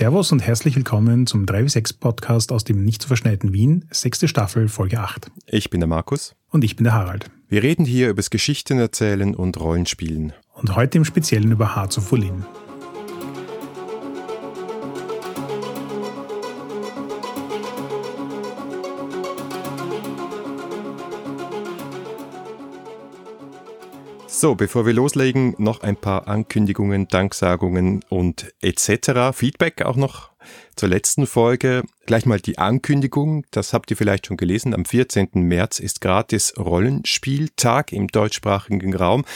Servus und herzlich willkommen zum 3W6 Podcast aus dem nicht zu verschneiten Wien, sechste Staffel, Folge 8. Ich bin der Markus. Und ich bin der Harald. Wir reden hier über das Geschichten erzählen und Rollenspielen. Und heute im Speziellen über Hearts of Wulin. So, bevor wir loslegen, noch ein paar Ankündigungen, Danksagungen und etc. Feedback auch noch zur letzten Folge. Gleich mal die Ankündigung, das habt ihr vielleicht schon gelesen. Am 14. März ist gratis Rollenspieltag im deutschsprachigen Raum.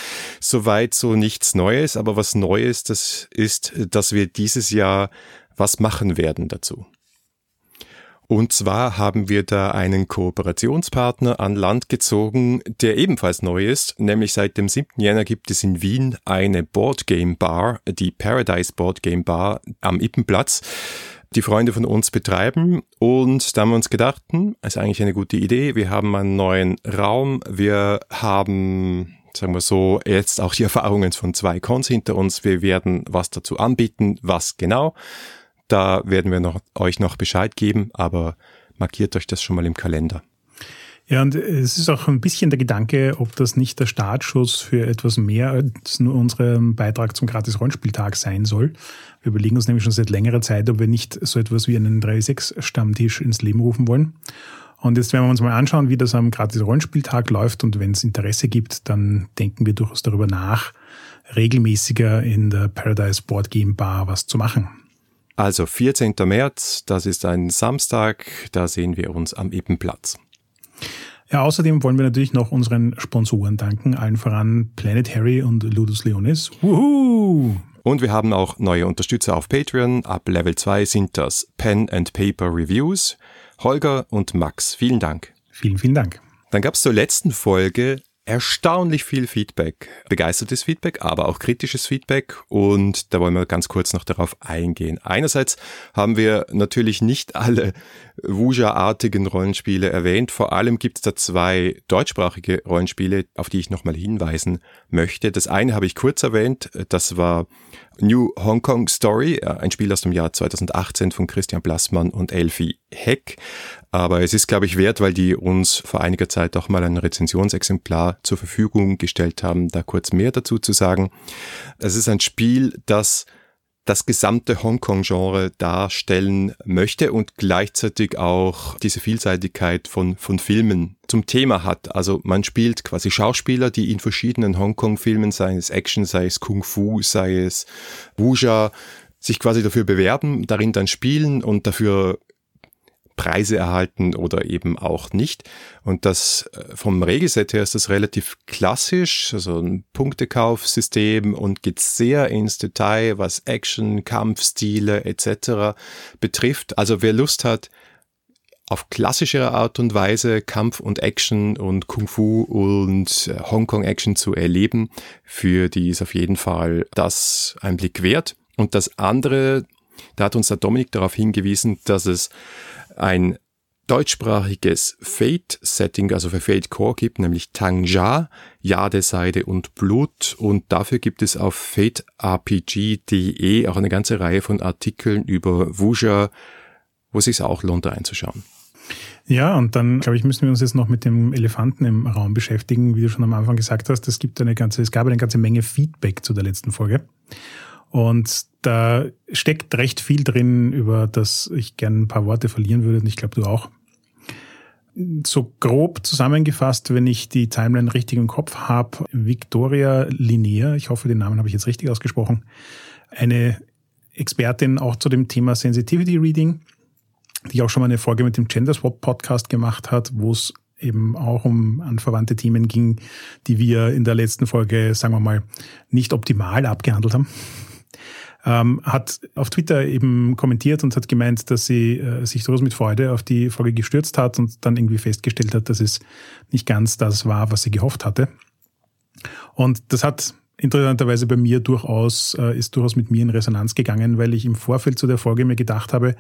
Soweit so nichts Neues, aber was Neues, das ist, dass wir dieses Jahr was machen werden dazu. Und zwar haben wir da einen Kooperationspartner an Land gezogen, der ebenfalls neu ist, nämlich seit dem 7. Jänner gibt es in Wien eine Boardgame Bar, die Paradise Boardgame Bar am Ippenplatz die Freunde von uns betreiben. Und da haben wir uns gedacht, hm, ist eigentlich eine gute Idee. Wir haben einen neuen Raum. Wir haben, sagen wir so, jetzt auch die Erfahrungen von zwei Cons hinter uns. Wir werden was dazu anbieten. Was genau? Da werden wir noch, euch noch Bescheid geben, aber markiert euch das schon mal im Kalender. Ja, und es ist auch ein bisschen der Gedanke, ob das nicht der Startschuss für etwas mehr als nur unseren Beitrag zum Gratis-Rollenspieltag sein soll. Wir überlegen uns nämlich schon seit längerer Zeit, ob wir nicht so etwas wie einen 3-6-Stammtisch ins Leben rufen wollen. Und jetzt werden wir uns mal anschauen, wie das am Gratis-Rollenspieltag läuft. Und wenn es Interesse gibt, dann denken wir durchaus darüber nach, regelmäßiger in der Paradise Board Game Bar was zu machen. Also 14. März, das ist ein Samstag, da sehen wir uns am Ippenplatz. Ja, außerdem wollen wir natürlich noch unseren Sponsoren danken, allen voran Planet Harry und Ludus Leonis. Wuhu! Und wir haben auch neue Unterstützer auf Patreon. Ab Level 2 sind das Pen and Paper Reviews, Holger und Max. Vielen Dank. Vielen, vielen Dank. Dann gab es zur letzten Folge erstaunlich viel Feedback, begeistertes Feedback, aber auch kritisches Feedback und da wollen wir ganz kurz noch darauf eingehen. Einerseits haben wir natürlich nicht alle Wuja-artigen Rollenspiele erwähnt, vor allem gibt es da zwei deutschsprachige Rollenspiele, auf die ich nochmal hinweisen möchte. Das eine habe ich kurz erwähnt, das war New Hong Kong Story, äh, ein Spiel aus dem Jahr 2018 von Christian Blassmann und Elfie Heck. Aber es ist, glaube ich, wert, weil die uns vor einiger Zeit auch mal ein Rezensionsexemplar zur Verfügung gestellt haben, da kurz mehr dazu zu sagen. Es ist ein Spiel, das das gesamte Hongkong-Genre darstellen möchte und gleichzeitig auch diese Vielseitigkeit von, von Filmen zum Thema hat. Also man spielt quasi Schauspieler, die in verschiedenen Hongkong-Filmen, sei es Action, sei es Kung Fu, sei es Wuja, sich quasi dafür bewerben, darin dann spielen und dafür Preise erhalten oder eben auch nicht. Und das äh, vom Regelset her ist das relativ klassisch, also ein Punktekaufsystem und geht sehr ins Detail, was Action, Kampfstile etc. betrifft. Also wer Lust hat, auf klassischere Art und Weise Kampf und Action und Kung Fu und äh, Hongkong Action zu erleben, für die ist auf jeden Fall das ein Blick wert. Und das andere, da hat uns der Dominik darauf hingewiesen, dass es ein deutschsprachiges Fate-Setting, also für Fate Core gibt, nämlich Tangja, Jade, Seide und Blut. Und dafür gibt es auf faterpg.de auch eine ganze Reihe von Artikeln über Wuja, wo es sich auch lohnt, reinzuschauen. Ja, und dann, glaube ich, müssen wir uns jetzt noch mit dem Elefanten im Raum beschäftigen. Wie du schon am Anfang gesagt hast, es gibt eine ganze, es gab eine ganze Menge Feedback zu der letzten Folge. Und da steckt recht viel drin, über das ich gerne ein paar Worte verlieren würde und ich glaube du auch. So grob zusammengefasst, wenn ich die Timeline richtig im Kopf habe, Victoria Linnea, ich hoffe, den Namen habe ich jetzt richtig ausgesprochen, eine Expertin auch zu dem Thema Sensitivity Reading, die auch schon mal eine Folge mit dem Gender Swap Podcast gemacht hat, wo es eben auch um anverwandte Themen ging, die wir in der letzten Folge, sagen wir mal, nicht optimal abgehandelt haben ähm, hat auf Twitter eben kommentiert und hat gemeint, dass sie äh, sich durchaus mit Freude auf die Folge gestürzt hat und dann irgendwie festgestellt hat, dass es nicht ganz das war, was sie gehofft hatte. Und das hat interessanterweise bei mir durchaus, äh, ist durchaus mit mir in Resonanz gegangen, weil ich im Vorfeld zu der Folge mir gedacht habe,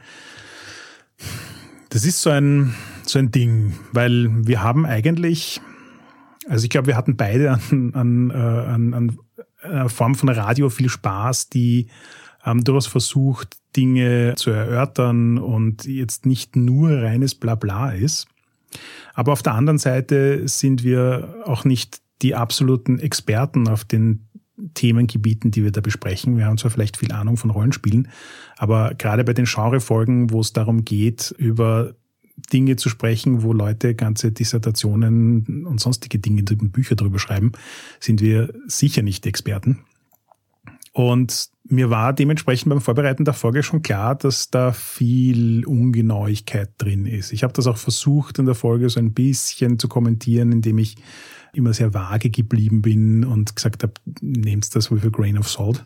das ist so ein, so ein Ding, weil wir haben eigentlich, also ich glaube, wir hatten beide an, an, äh, an, an einer Form von Radio viel Spaß, die ähm, durchaus versucht, Dinge zu erörtern und jetzt nicht nur reines Blabla ist. Aber auf der anderen Seite sind wir auch nicht die absoluten Experten auf den Themengebieten, die wir da besprechen. Wir haben zwar vielleicht viel Ahnung von Rollenspielen, aber gerade bei den Genrefolgen, wo es darum geht, über Dinge zu sprechen, wo Leute ganze Dissertationen und sonstige Dinge, Bücher darüber schreiben, sind wir sicher nicht Experten. Und mir war dementsprechend beim Vorbereiten der Folge schon klar, dass da viel Ungenauigkeit drin ist. Ich habe das auch versucht in der Folge so ein bisschen zu kommentieren, indem ich immer sehr vage geblieben bin und gesagt habe, nehmt das with a grain of salt.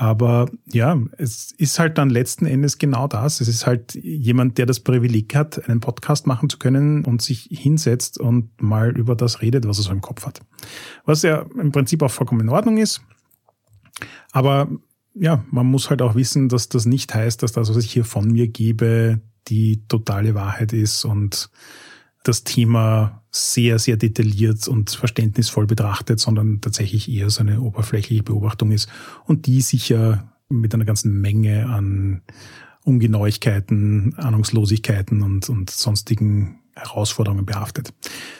Aber ja, es ist halt dann letzten Endes genau das. Es ist halt jemand, der das Privileg hat, einen Podcast machen zu können und sich hinsetzt und mal über das redet, was er so im Kopf hat. Was ja im Prinzip auch vollkommen in Ordnung ist. Aber ja, man muss halt auch wissen, dass das nicht heißt, dass das, was ich hier von mir gebe, die totale Wahrheit ist und das Thema sehr, sehr detailliert und verständnisvoll betrachtet, sondern tatsächlich eher so eine oberflächliche Beobachtung ist und die sicher mit einer ganzen Menge an Ungenauigkeiten, Ahnungslosigkeiten und, und sonstigen Herausforderungen behaftet.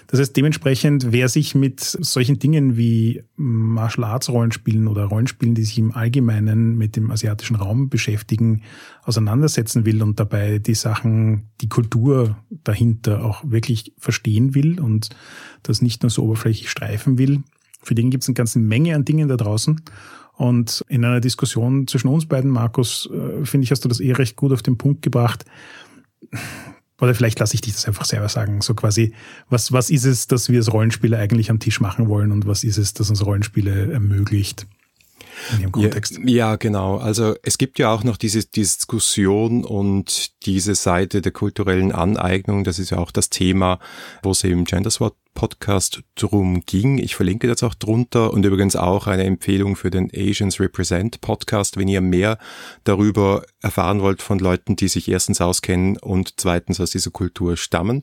Das heißt, dementsprechend, wer sich mit solchen Dingen wie Martial Arts Rollenspielen oder Rollenspielen, die sich im Allgemeinen mit dem asiatischen Raum beschäftigen, auseinandersetzen will und dabei die Sachen, die Kultur dahinter auch wirklich verstehen will und das nicht nur so oberflächlich streifen will, für den gibt es eine ganze Menge an Dingen da draußen. Und in einer Diskussion zwischen uns beiden, Markus, äh, finde ich, hast du das eh recht gut auf den Punkt gebracht oder vielleicht lasse ich dich das einfach selber sagen. So quasi, was, was ist es, dass wir als Rollenspieler eigentlich am Tisch machen wollen und was ist es, das uns Rollenspiele ermöglicht? In ihrem Kontext. Ja, ja, genau. Also es gibt ja auch noch diese Diskussion und diese Seite der kulturellen Aneignung. Das ist ja auch das Thema, wo es im Gendersword Podcast drum ging. Ich verlinke das auch drunter und übrigens auch eine Empfehlung für den Asians Represent Podcast, wenn ihr mehr darüber erfahren wollt von Leuten, die sich erstens auskennen und zweitens aus dieser Kultur stammen.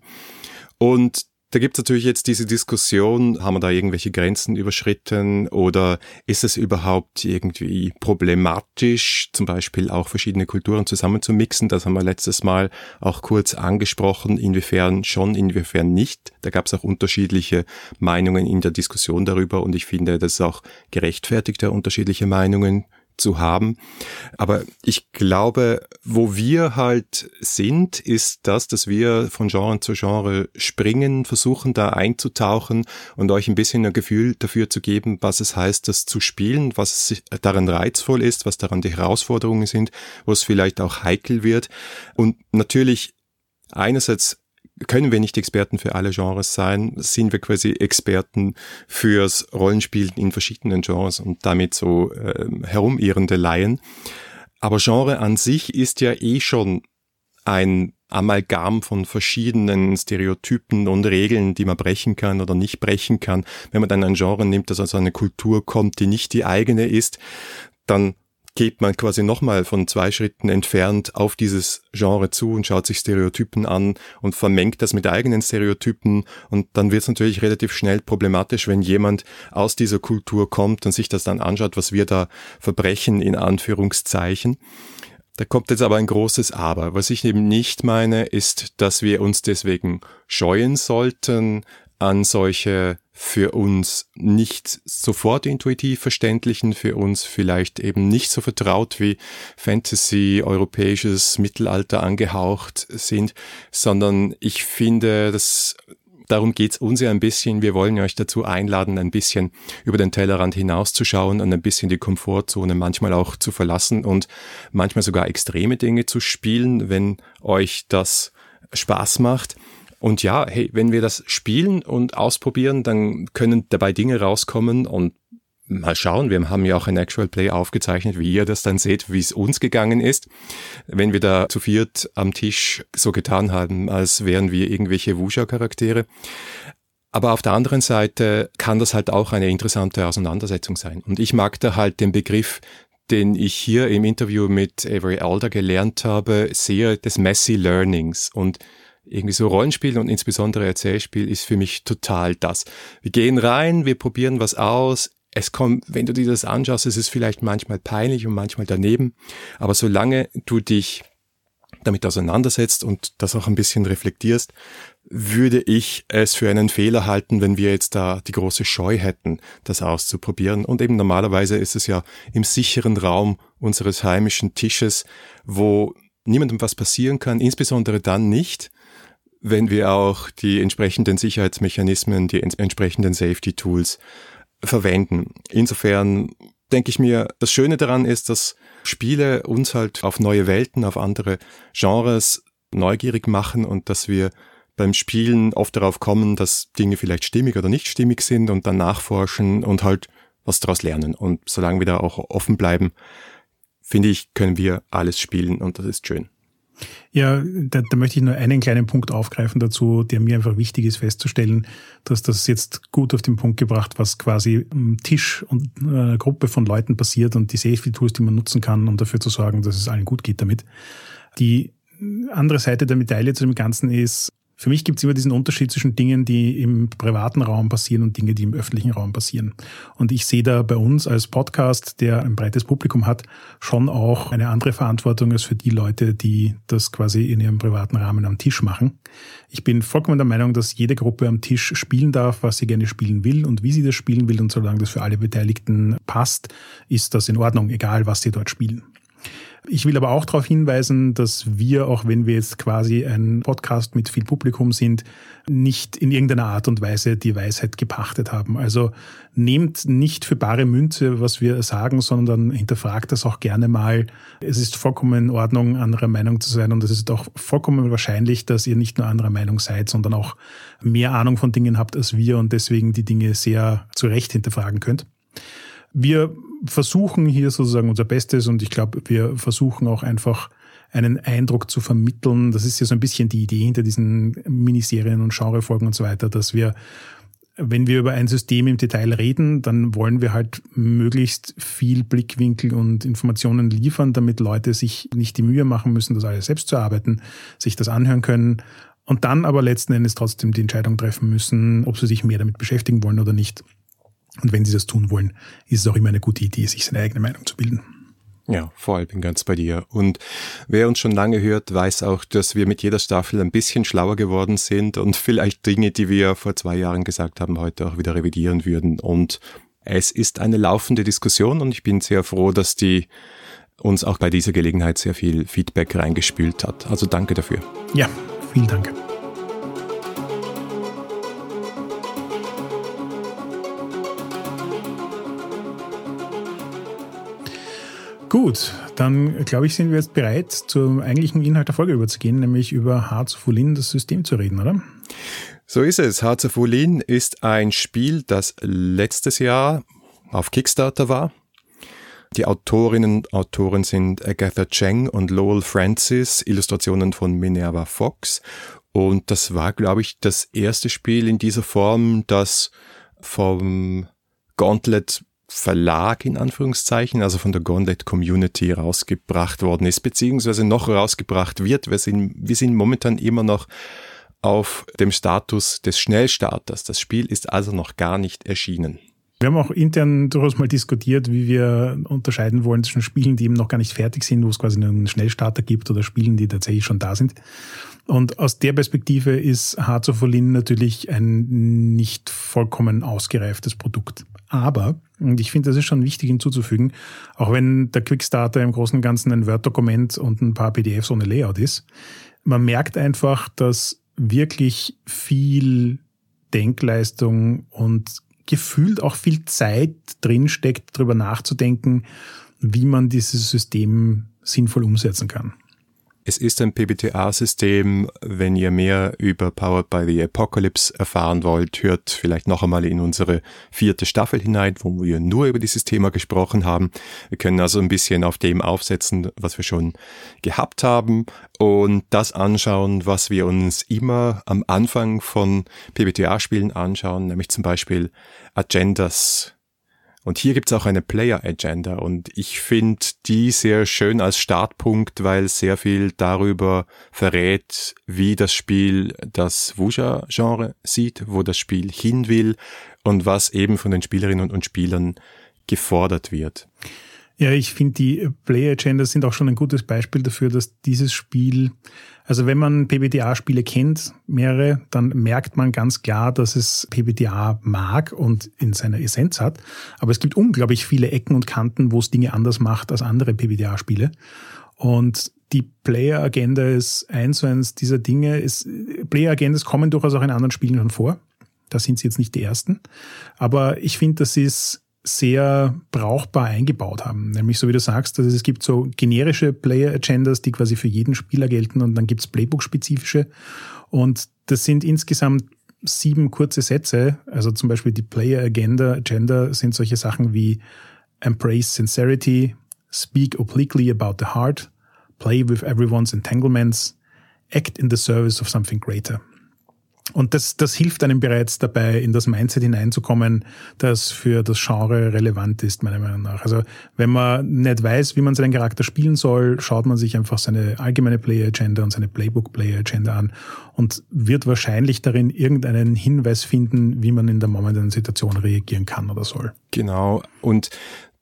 Und da gibt es natürlich jetzt diese Diskussion, haben wir da irgendwelche Grenzen überschritten oder ist es überhaupt irgendwie problematisch, zum Beispiel auch verschiedene Kulturen zusammenzumixen? Das haben wir letztes Mal auch kurz angesprochen, inwiefern schon, inwiefern nicht. Da gab es auch unterschiedliche Meinungen in der Diskussion darüber und ich finde, das ist auch gerechtfertigte unterschiedliche Meinungen zu haben. Aber ich glaube, wo wir halt sind, ist das, dass wir von Genre zu Genre springen, versuchen da einzutauchen und euch ein bisschen ein Gefühl dafür zu geben, was es heißt, das zu spielen, was daran reizvoll ist, was daran die Herausforderungen sind, wo es vielleicht auch heikel wird. Und natürlich einerseits können wir nicht Experten für alle Genres sein, sind wir quasi Experten fürs Rollenspielen in verschiedenen Genres und damit so äh, herumirrende Laien. Aber Genre an sich ist ja eh schon ein Amalgam von verschiedenen Stereotypen und Regeln, die man brechen kann oder nicht brechen kann. Wenn man dann ein Genre nimmt, das aus einer Kultur kommt, die nicht die eigene ist, dann geht man quasi nochmal von zwei Schritten entfernt auf dieses Genre zu und schaut sich Stereotypen an und vermengt das mit eigenen Stereotypen und dann wird es natürlich relativ schnell problematisch, wenn jemand aus dieser Kultur kommt und sich das dann anschaut, was wir da verbrechen in Anführungszeichen. Da kommt jetzt aber ein großes Aber. Was ich eben nicht meine, ist, dass wir uns deswegen scheuen sollten, an solche für uns nicht sofort intuitiv verständlichen, für uns vielleicht eben nicht so vertraut wie Fantasy, europäisches Mittelalter angehaucht sind, sondern ich finde, dass darum geht's uns ja ein bisschen. Wir wollen euch dazu einladen, ein bisschen über den Tellerrand hinauszuschauen und ein bisschen die Komfortzone manchmal auch zu verlassen und manchmal sogar extreme Dinge zu spielen, wenn euch das Spaß macht. Und ja, hey, wenn wir das spielen und ausprobieren, dann können dabei Dinge rauskommen und mal schauen. Wir haben ja auch ein Actual Play aufgezeichnet, wie ihr das dann seht, wie es uns gegangen ist, wenn wir da zu viert am Tisch so getan haben, als wären wir irgendwelche Wusha-Charaktere. Aber auf der anderen Seite kann das halt auch eine interessante Auseinandersetzung sein. Und ich mag da halt den Begriff den ich hier im Interview mit Avery Alder gelernt habe, sehr des Messy Learnings. Und irgendwie so Rollenspiel und insbesondere Erzählspiel ist für mich total das. Wir gehen rein, wir probieren was aus, es kommt, wenn du dir das anschaust, es ist vielleicht manchmal peinlich und manchmal daneben, aber solange du dich damit auseinandersetzt und das auch ein bisschen reflektierst, würde ich es für einen Fehler halten, wenn wir jetzt da die große Scheu hätten, das auszuprobieren. Und eben normalerweise ist es ja im sicheren Raum unseres heimischen Tisches, wo niemandem was passieren kann, insbesondere dann nicht, wenn wir auch die entsprechenden Sicherheitsmechanismen, die entsprechenden Safety Tools verwenden. Insofern denke ich mir, das Schöne daran ist, dass Spiele uns halt auf neue Welten, auf andere Genres neugierig machen und dass wir beim Spielen oft darauf kommen, dass Dinge vielleicht stimmig oder nicht stimmig sind und dann nachforschen und halt was daraus lernen. Und solange wir da auch offen bleiben, finde ich, können wir alles spielen und das ist schön. Ja, da, da möchte ich nur einen kleinen Punkt aufgreifen dazu, der mir einfach wichtig ist festzustellen, dass das jetzt gut auf den Punkt gebracht, was quasi am Tisch und einer Gruppe von Leuten passiert und die Safety-Tools, die man nutzen kann, um dafür zu sorgen, dass es allen gut geht damit. Die andere Seite der Medaille zu dem Ganzen ist, für mich gibt es immer diesen Unterschied zwischen Dingen, die im privaten Raum passieren und Dinge, die im öffentlichen Raum passieren. Und ich sehe da bei uns als Podcast, der ein breites Publikum hat, schon auch eine andere Verantwortung als für die Leute, die das quasi in ihrem privaten Rahmen am Tisch machen. Ich bin vollkommen der Meinung, dass jede Gruppe am Tisch spielen darf, was sie gerne spielen will und wie sie das spielen will. Und solange das für alle Beteiligten passt, ist das in Ordnung, egal was sie dort spielen. Ich will aber auch darauf hinweisen, dass wir, auch wenn wir jetzt quasi ein Podcast mit viel Publikum sind, nicht in irgendeiner Art und Weise die Weisheit gepachtet haben. Also nehmt nicht für bare Münze, was wir sagen, sondern hinterfragt das auch gerne mal. Es ist vollkommen in Ordnung, anderer Meinung zu sein und es ist auch vollkommen wahrscheinlich, dass ihr nicht nur anderer Meinung seid, sondern auch mehr Ahnung von Dingen habt als wir und deswegen die Dinge sehr zu Recht hinterfragen könnt. Wir versuchen hier sozusagen unser Bestes und ich glaube, wir versuchen auch einfach einen Eindruck zu vermitteln. Das ist ja so ein bisschen die Idee hinter diesen Miniserien und Genrefolgen und so weiter, dass wir, wenn wir über ein System im Detail reden, dann wollen wir halt möglichst viel Blickwinkel und Informationen liefern, damit Leute sich nicht die Mühe machen müssen, das alles selbst zu arbeiten, sich das anhören können und dann aber letzten Endes trotzdem die Entscheidung treffen müssen, ob sie sich mehr damit beschäftigen wollen oder nicht. Und wenn sie das tun wollen, ist es auch immer eine gute Idee, sich seine eigene Meinung zu bilden. Ja, voll, bin ganz bei dir. Und wer uns schon lange hört, weiß auch, dass wir mit jeder Staffel ein bisschen schlauer geworden sind und vielleicht Dinge, die wir vor zwei Jahren gesagt haben, heute auch wieder revidieren würden. Und es ist eine laufende Diskussion und ich bin sehr froh, dass die uns auch bei dieser Gelegenheit sehr viel Feedback reingespült hat. Also danke dafür. Ja, vielen Dank. Gut, dann glaube ich, sind wir jetzt bereit, zum eigentlichen Inhalt der Folge überzugehen, nämlich über Hearts of Olin, das System zu reden, oder? So ist es. Hearts of Olin ist ein Spiel, das letztes Jahr auf Kickstarter war. Die Autorinnen und Autoren sind Agatha Cheng und Lowell Francis, Illustrationen von Minerva Fox. Und das war, glaube ich, das erste Spiel in dieser Form, das vom Gauntlet Verlag in Anführungszeichen, also von der Gauntlet Community rausgebracht worden ist, beziehungsweise noch rausgebracht wird. Wir sind, wir sind momentan immer noch auf dem Status des Schnellstarters. Das Spiel ist also noch gar nicht erschienen. Wir haben auch intern durchaus mal diskutiert, wie wir unterscheiden wollen zwischen Spielen, die eben noch gar nicht fertig sind, wo es quasi einen Schnellstarter gibt oder Spielen, die tatsächlich schon da sind. Und aus der Perspektive ist Hearts of Olin natürlich ein nicht vollkommen ausgereiftes Produkt. Aber, und ich finde, das ist schon wichtig hinzuzufügen, auch wenn der Quickstarter im Großen und Ganzen ein Word-Dokument und ein paar PDFs ohne Layout ist, man merkt einfach, dass wirklich viel Denkleistung und gefühlt auch viel Zeit drinsteckt, darüber nachzudenken, wie man dieses System sinnvoll umsetzen kann. Es ist ein PBTA-System. Wenn ihr mehr über Powered by the Apocalypse erfahren wollt, hört vielleicht noch einmal in unsere vierte Staffel hinein, wo wir nur über dieses Thema gesprochen haben. Wir können also ein bisschen auf dem aufsetzen, was wir schon gehabt haben und das anschauen, was wir uns immer am Anfang von PBTA-Spielen anschauen, nämlich zum Beispiel Agendas Und hier gibt's auch eine Player Agenda und ich finde die sehr schön als Startpunkt, weil sehr viel darüber verrät, wie das Spiel das Wuja-Genre sieht, wo das Spiel hin will und was eben von den Spielerinnen und Spielern gefordert wird. Ja, ich finde, die Player Agendas sind auch schon ein gutes Beispiel dafür, dass dieses Spiel, also wenn man PBTA-Spiele kennt, mehrere, dann merkt man ganz klar, dass es PBTA mag und in seiner Essenz hat. Aber es gibt unglaublich viele Ecken und Kanten, wo es Dinge anders macht als andere PBTA-Spiele. Und die Player Agenda ist eins zu eins dieser Dinge. Ist, Player Agendas kommen durchaus auch in anderen Spielen schon vor. Da sind sie jetzt nicht die ersten. Aber ich finde, das ist sehr brauchbar eingebaut haben. Nämlich so wie du sagst, also es gibt so generische Player-Agendas, die quasi für jeden Spieler gelten und dann gibt's Playbook-spezifische. Und das sind insgesamt sieben kurze Sätze. Also zum Beispiel die Player-Agenda Agenda sind solche Sachen wie Embrace Sincerity, Speak obliquely about the heart, Play with everyone's entanglements, Act in the service of something greater. Und das, das hilft einem bereits dabei, in das Mindset hineinzukommen, das für das Genre relevant ist, meiner Meinung nach. Also wenn man nicht weiß, wie man seinen Charakter spielen soll, schaut man sich einfach seine allgemeine Player Agenda und seine Playbook Player Agenda an und wird wahrscheinlich darin irgendeinen Hinweis finden, wie man in der momentanen Situation reagieren kann oder soll. Genau. Und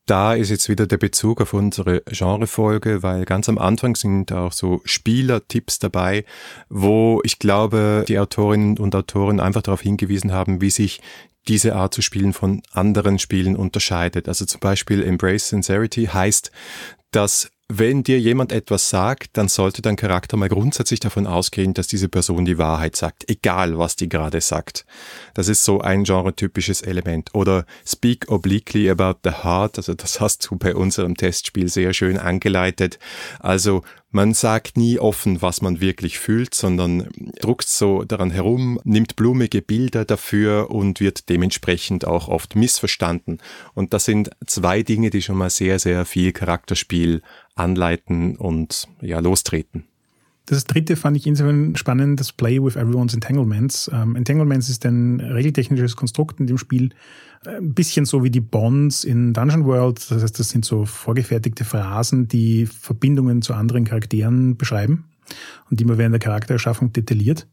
da ist jetzt wieder der Bezug auf unsere Genrefolge, weil ganz am Anfang sind auch so Spielertipps dabei, wo ich glaube, die Autorinnen und Autoren einfach darauf hingewiesen haben, wie sich diese Art zu spielen von anderen Spielen unterscheidet. Also zum Beispiel Embrace Sincerity heißt, dass wenn dir jemand etwas sagt, dann sollte dein Charakter mal grundsätzlich davon ausgehen, dass diese Person die Wahrheit sagt, egal was die gerade sagt. Das ist so ein genre-typisches Element. Oder speak obliquely about the heart, also das hast du bei unserem Testspiel sehr schön angeleitet. Also man sagt nie offen, was man wirklich fühlt, sondern druckt so daran herum, nimmt blumige Bilder dafür und wird dementsprechend auch oft missverstanden. Und das sind zwei Dinge, die schon mal sehr, sehr viel Charakterspiel anleiten und ja, lostreten. Das dritte fand ich insofern spannend, das Play with Everyone's Entanglements. Ähm, Entanglements ist ein regeltechnisches Konstrukt in dem Spiel, ein bisschen so wie die Bonds in Dungeon World. Das heißt, das sind so vorgefertigte Phrasen, die Verbindungen zu anderen Charakteren beschreiben und die man während der Charaktererschaffung detailliert.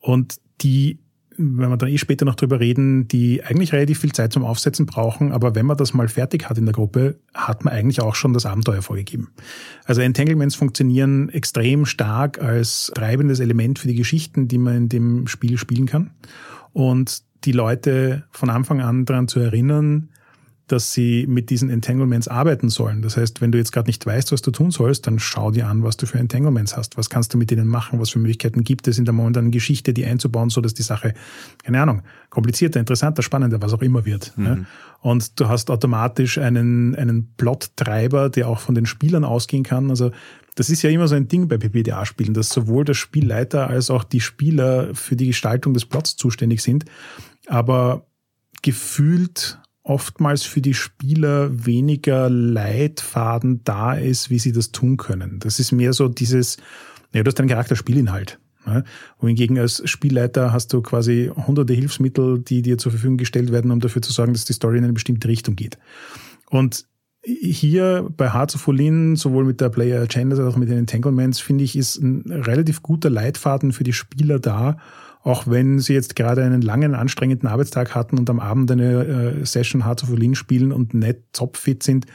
Und die wenn wir dann eh später noch drüber reden, die eigentlich relativ viel Zeit zum Aufsetzen brauchen, aber wenn man das mal fertig hat in der Gruppe, hat man eigentlich auch schon das Abenteuer vorgegeben. Also Entanglements funktionieren extrem stark als treibendes Element für die Geschichten, die man in dem Spiel spielen kann. Und die Leute von Anfang an daran zu erinnern, dass sie mit diesen Entanglements arbeiten sollen. Das heißt, wenn du jetzt gerade nicht weißt, was du tun sollst, dann schau dir an, was du für Entanglements hast. Was kannst du mit denen machen? Was für Möglichkeiten gibt es in der momentanen Geschichte, die einzubauen, so dass die Sache, keine Ahnung, komplizierter, interessanter, spannender, was auch immer wird. Mhm. Ne? Und du hast automatisch einen, einen Plottreiber, der auch von den Spielern ausgehen kann. Also das ist ja immer so ein Ding bei PPDA-Spielen, dass sowohl der Spielleiter als auch die Spieler für die Gestaltung des Plots zuständig sind. Aber gefühlt oftmals für die Spieler weniger Leitfaden da ist, wie sie das tun können. Das ist mehr so dieses, ja, du hast einen Charakter Spielinhalt. Ja, wohingegen als Spielleiter hast du quasi hunderte Hilfsmittel, die dir zur Verfügung gestellt werden, um dafür zu sorgen, dass die Story in eine bestimmte Richtung geht. Und hier bei Hearts of Olin, sowohl mit der Player Agenda als auch mit den Entanglements, finde ich, ist ein relativ guter Leitfaden für die Spieler da, auch wenn sie jetzt gerade einen langen, anstrengenden Arbeitstag hatten und am Abend eine äh, Session Hearts of Berlin spielen und nicht topfit sind,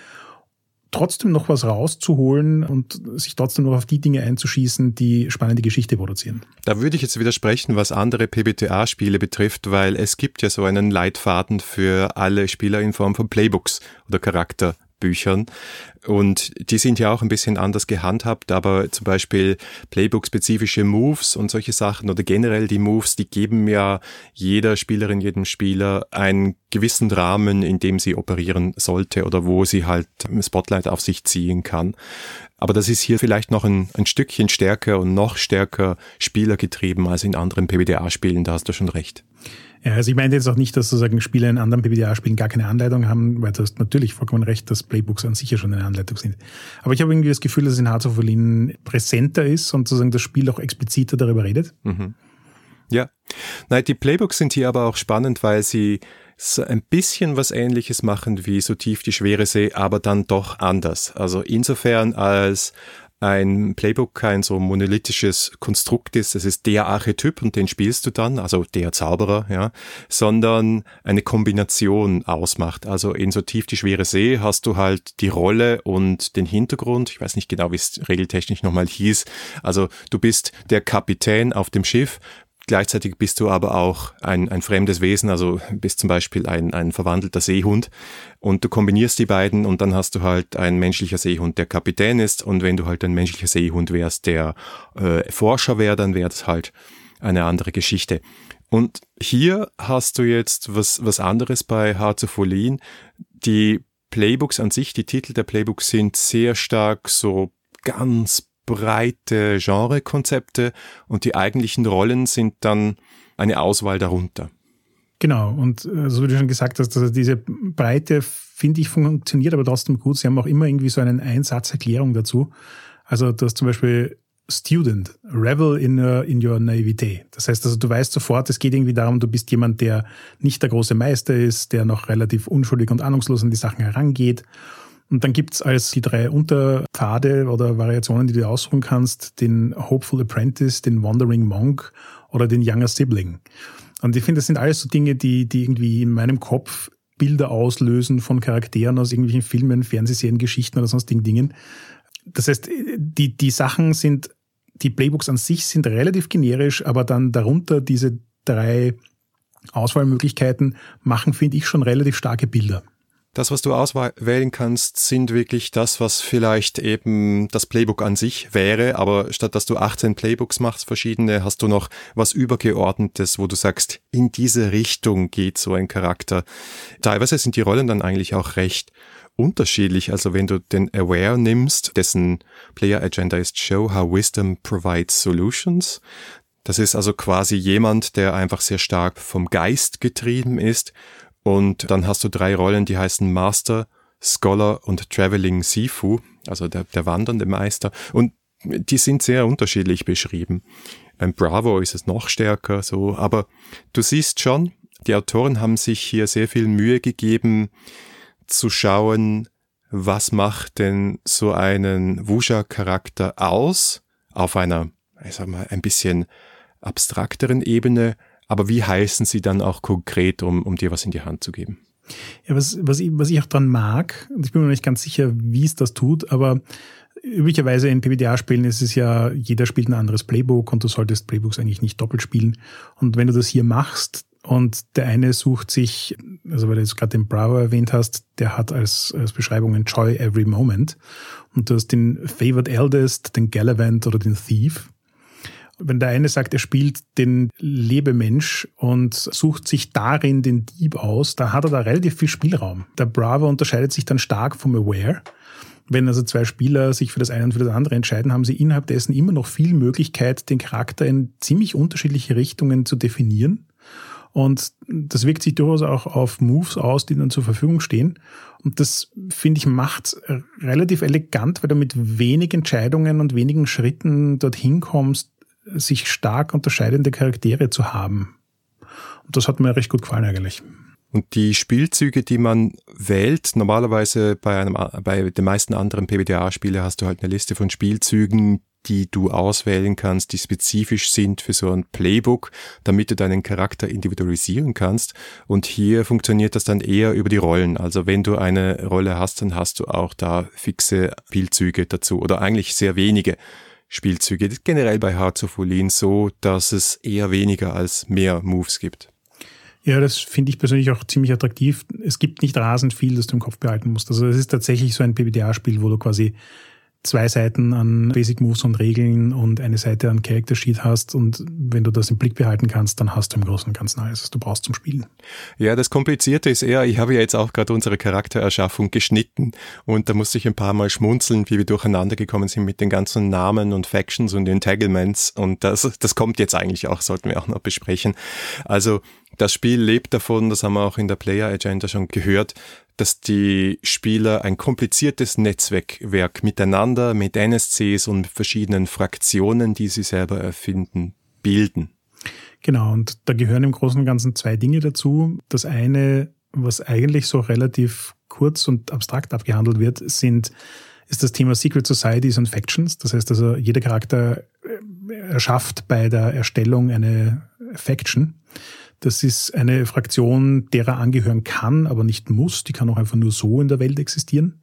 trotzdem noch was rauszuholen und sich trotzdem noch auf die Dinge einzuschießen, die spannende Geschichte produzieren. Da würde ich jetzt widersprechen, was andere PBTA-Spiele betrifft, weil es gibt ja so einen Leitfaden für alle Spieler in Form von Playbooks oder Charakter Büchern. Und die sind ja auch ein bisschen anders gehandhabt, aber zum Beispiel Playbook-spezifische Moves und solche Sachen oder generell die Moves, die geben ja jeder Spielerin, jedem Spieler einen gewissen Rahmen, in dem sie operieren sollte oder wo sie halt Spotlight auf sich ziehen kann. Aber das ist hier vielleicht noch ein, ein Stückchen stärker und noch stärker spielergetrieben als in anderen PBDA-Spielen, da hast du schon recht. Ja, also ich meine jetzt auch nicht, dass sozusagen Spieler in anderen PBDA-Spielen gar keine Anleitung haben, weil du hast natürlich vollkommen recht, dass Playbooks an sich ja schon eine Anleitung sind. Aber ich habe irgendwie das Gefühl, dass in Hearts of Berlin präsenter ist und sozusagen das Spiel auch expliziter darüber redet. Mhm. Ja. Nein, die Playbooks sind hier aber auch spannend, weil sie so ein bisschen was ähnliches machen wie so tief die schwere See, aber dann doch anders. Also insofern als ein Playbook kein so monolithisches Konstrukt ist, das ist der Archetyp und den spielst du dann, also der Zauberer, ja, sondern eine Kombination ausmacht. Also in so tief die schwere See hast du halt die Rolle und den Hintergrund. Ich weiß nicht genau, wie es regeltechnisch nochmal hieß. Also du bist der Kapitän auf dem Schiff, Gleichzeitig bist du aber auch ein, ein fremdes Wesen, also bist zum Beispiel ein, ein verwandelter Seehund und du kombinierst die beiden und dann hast du halt ein menschlicher Seehund, der Kapitän ist und wenn du halt ein menschlicher Seehund wärst, der äh, Forscher wäre, dann wäre das halt eine andere Geschichte. Und hier hast du jetzt was, was anderes bei Hearts of Olin. Die Playbooks an sich, die Titel der Playbooks sind sehr stark so ganz breite Genrekonzepte und die eigentlichen Rollen sind dann eine Auswahl darunter. Genau, und äh, so wie du schon gesagt hast, also diese Breite, finde ich, funktioniert aber trotzdem gut. Sie haben auch immer irgendwie so einen Einsatzerklärung dazu. Also du hast zum Beispiel Student, Revel in, uh, in your naivete. Das heißt also, du weißt sofort, es geht irgendwie darum, du bist jemand, der nicht der große Meister ist, der noch relativ unschuldig und ahnungslos an die Sachen herangeht und dann gibt's als die drei Unterpfade oder Variationen, die du aussuchen kannst, den Hopeful Apprentice, den Wandering Monk oder den Younger Sibling. Und ich finde, das sind alles so Dinge, die, die irgendwie in meinem Kopf Bilder auslösen von Charakteren aus irgendwelchen Filmen, Fernsehserien, Geschichten oder sonstigen Dingen. Das heißt, die, die Sachen sind, die Playbooks an sich sind relativ generisch, aber dann darunter diese drei Auswahlmöglichkeiten machen, finde ich, schon relativ starke Bilder. Das, was du auswählen kannst, sind wirklich das, was vielleicht eben das Playbook an sich wäre, aber statt dass du 18 Playbooks machst, verschiedene, hast du noch was Übergeordnetes, wo du sagst, in diese Richtung geht so ein Charakter. Teilweise sind die Rollen dann eigentlich auch recht unterschiedlich. Also wenn du den Aware nimmst, dessen Player Agenda ist Show how Wisdom provides solutions. Das ist also quasi jemand, der einfach sehr stark vom Geist getrieben ist und dann hast du drei Rollen, die heißen Master, Scholar und Traveling Sifu, also der, der wandernde Meister. Und die sind sehr unterschiedlich beschrieben. Beim Bravo ist es noch stärker so, aber du siehst schon, die Autoren haben sich hier sehr viel Mühe gegeben, zu schauen, was macht denn so einen Wuja-Charakter aus auf einer, ich sag mal, ein bisschen abstrakteren Ebene aber wie heißen sie dann auch konkret, um, um dir was in die Hand zu geben? Ja, was, was, ich, was ich auch dran mag, und ich bin mir nicht ganz sicher, wie es das tut, aber üblicherweise in PBDA-Spielen ist es ja, jeder spielt ein anderes Playbook und du solltest Playbooks eigentlich nicht doppelt spielen. Und wenn du das hier machst und der eine sucht sich, also weil du jetzt gerade den Bravo erwähnt hast, der hat als, als Beschreibung Enjoy Every Moment und du hast den Favored Eldest, den Gallivant oder den Thief wenn der eine sagt, er spielt den Lebemensch und sucht sich darin den Dieb aus, da hat er da relativ viel Spielraum. Der Bravo unterscheidet sich dann stark vom Aware. Wenn also zwei Spieler sich für das eine und für das andere entscheiden, haben sie innerhalb dessen immer noch viel Möglichkeit, den Charakter in ziemlich unterschiedliche Richtungen zu definieren. Und das wirkt sich durchaus auch auf Moves aus, die dann zur Verfügung stehen. Und das, finde ich, macht relativ elegant, weil du mit wenig Entscheidungen und wenigen Schritten dorthin kommst, sich stark unterscheidende Charaktere zu haben. Und das hat mir recht gut gefallen eigentlich. Und die Spielzüge, die man wählt, normalerweise bei, einem, bei den meisten anderen PBTA-Spiele hast du halt eine Liste von Spielzügen, die du auswählen kannst, die spezifisch sind für so ein Playbook, damit du deinen Charakter individualisieren kannst. Und hier funktioniert das dann eher über die Rollen. Also wenn du eine Rolle hast, dann hast du auch da fixe Spielzüge dazu oder eigentlich sehr wenige. Spielzüge. Generell bei Hearts of Olin so, dass es eher weniger als mehr Moves gibt. Ja, das finde ich persönlich auch ziemlich attraktiv. Es gibt nicht rasend viel, das du im Kopf behalten musst. Also es ist tatsächlich so ein PBTA-Spiel, wo du quasi zwei Seiten an Basic Moves und Regeln und eine Seite an Character Sheet hast und wenn du das im Blick behalten kannst, dann hast du im Großen und Ganzen alles, was du brauchst zum Spielen. Ja, das Komplizierte ist eher, ich habe ja jetzt auch gerade unsere Charaktererschaffung geschnitten und da musste ich ein paar Mal schmunzeln, wie wir durcheinander gekommen sind mit den ganzen Namen und Factions und Entanglements und das, das kommt jetzt eigentlich auch, sollten wir auch noch besprechen. Also das Spiel lebt davon, das haben wir auch in der Player Agenda schon gehört, dass die Spieler ein kompliziertes Netzwerk miteinander mit NSCs und verschiedenen Fraktionen, die sie selber erfinden, bilden. Genau, und da gehören im Großen und Ganzen zwei Dinge dazu. Das eine, was eigentlich so relativ kurz und abstrakt abgehandelt wird, sind, ist das Thema Secret Societies und Factions. Das heißt also, jeder Charakter äh, erschafft bei der Erstellung eine Faction. Das ist eine Fraktion, derer angehören kann, aber nicht muss. Die kann auch einfach nur so in der Welt existieren.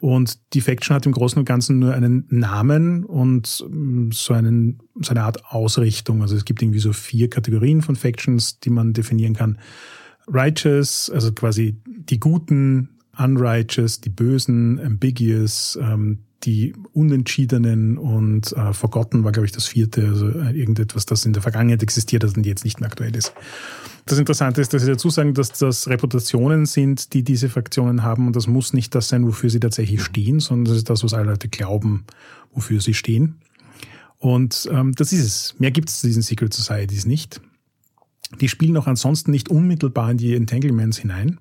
Und die Faction hat im Großen und Ganzen nur einen Namen und mm, so, einen, so eine Art Ausrichtung. Also es gibt irgendwie so vier Kategorien von Factions, die man definieren kann. Righteous, also quasi die Guten, Unrighteous, die Bösen, Ambiguous, ähm, die Unentschiedenen und äh, Forgotten war, glaube ich, das vierte, also äh, irgendetwas, das in der Vergangenheit existiert hat und jetzt nicht mehr aktuell ist. Das Interessante ist, dass Sie dazu sagen, dass das Reputationen sind, die diese Fraktionen haben und das muss nicht das sein, wofür sie tatsächlich stehen, sondern das ist das, was alle Leute glauben, wofür sie stehen. Und ähm, das ist es. Mehr gibt es zu diesen Secret Societies nicht. Die spielen auch ansonsten nicht unmittelbar in die Entanglements hinein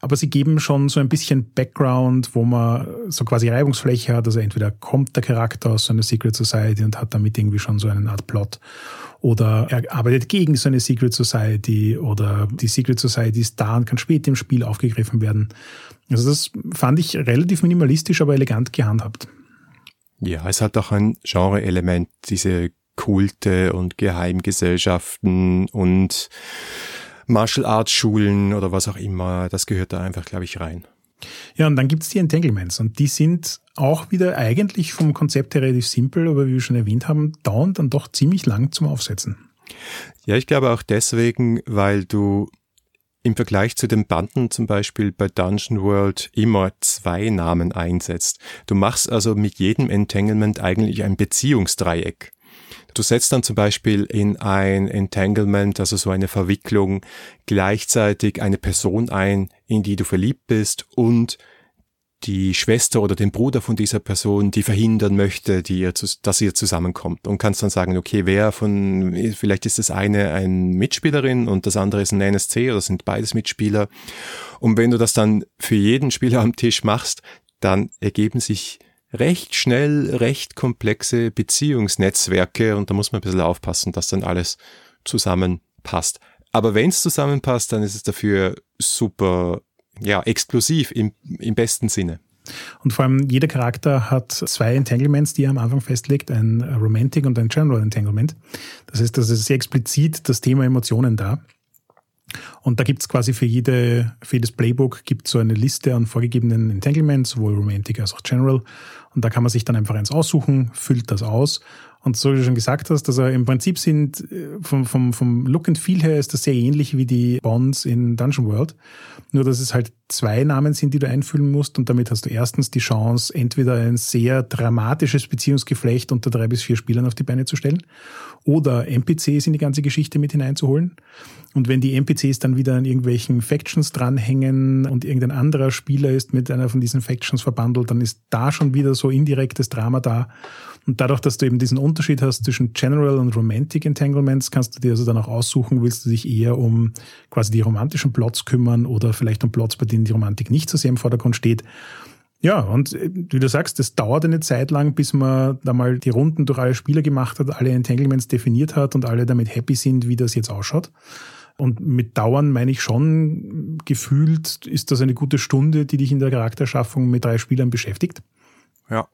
aber sie geben schon so ein bisschen Background, wo man so quasi Reibungsfläche hat. Also entweder kommt der Charakter aus so einer Secret Society und hat damit irgendwie schon so eine Art Plot oder er arbeitet gegen so eine Secret Society oder die Secret Society ist da und kann später im Spiel aufgegriffen werden. Also das fand ich relativ minimalistisch, aber elegant gehandhabt. Ja, es hat auch ein Genre-Element, diese Kulte und Geheimgesellschaften und Martial Arts Schulen oder was auch immer, das gehört da einfach, glaube ich, rein. Ja, und dann gibt's die Entanglements und die sind auch wieder eigentlich vom Konzept her relativ simpel, aber wie wir schon erwähnt haben, dauern dann doch ziemlich lang zum Aufsetzen. Ja, ich glaube auch deswegen, weil du im Vergleich zu den Banden zum Beispiel bei Dungeon World immer zwei Namen einsetzt. Du machst also mit jedem Entanglement eigentlich ein Beziehungsdreieck. Du setzt dann zum Beispiel in ein Entanglement, also so eine Verwicklung, gleichzeitig eine Person ein, in die du verliebt bist und die Schwester oder den Bruder von dieser Person, die verhindern möchte, die ihr, dass ihr zusammenkommt und kannst dann sagen, okay, wer von, vielleicht ist das eine ein Mitspielerin und das andere ist ein NSC oder sind beides Mitspieler. Und wenn du das dann für jeden Spieler am Tisch machst, dann ergeben sich recht schnell recht komplexe Beziehungsnetzwerke und da muss man ein bisschen aufpassen, dass dann alles zusammenpasst. Aber wenn es zusammenpasst, dann ist es dafür super, ja, exklusiv im, im besten Sinne. Und vor allem jeder Charakter hat zwei Entanglements, die er am Anfang festlegt, ein Romantic und ein General Entanglement. Das heißt, das ist sehr explizit das Thema Emotionen da. Und da gibt's quasi für, jede, für jedes Playbook gibt so eine Liste an vorgegebenen Entanglements, sowohl Romantic als auch General. Und da kann man sich dann einfach eins aussuchen, füllt das aus und so wie du schon gesagt hast, also im Prinzip sind äh, vom, vom, vom Look and Feel her ist das sehr ähnlich wie die Bonds in Dungeon World. Nur dass es halt zwei Namen sind, die du einfüllen musst und damit hast du erstens die Chance, entweder ein sehr dramatisches Beziehungsgeflecht unter drei bis vier Spielern auf die Beine zu stellen oder NPCs in die ganze Geschichte mit hineinzuholen. Und wenn die NPCs dann wieder an irgendwelchen Factions dranhängen und irgendein anderer Spieler ist mit einer von diesen Factions verbandelt, dann ist da schon wieder so indirektes Drama da. Und dadurch, dass du eben diesen Unterschied hast zwischen General und Romantic Entanglements, kannst du dir also dann auch aussuchen, willst du dich eher um quasi die romantischen Plots kümmern oder vielleicht um Plots, bei denen die Romantik nicht so sehr im Vordergrund steht. Ja, und äh, wie du sagst, es dauert eine Zeit lang, bis man da mal die Runden durch alle Spieler gemacht hat, alle Entanglements definiert hat und alle damit happy sind, wie das jetzt ausschaut. Und mit Dauern meine ich schon, gefühlt ist das eine gute Stunde, die dich in der Charakterschaffung mit drei Spielern beschäftigt. Ja.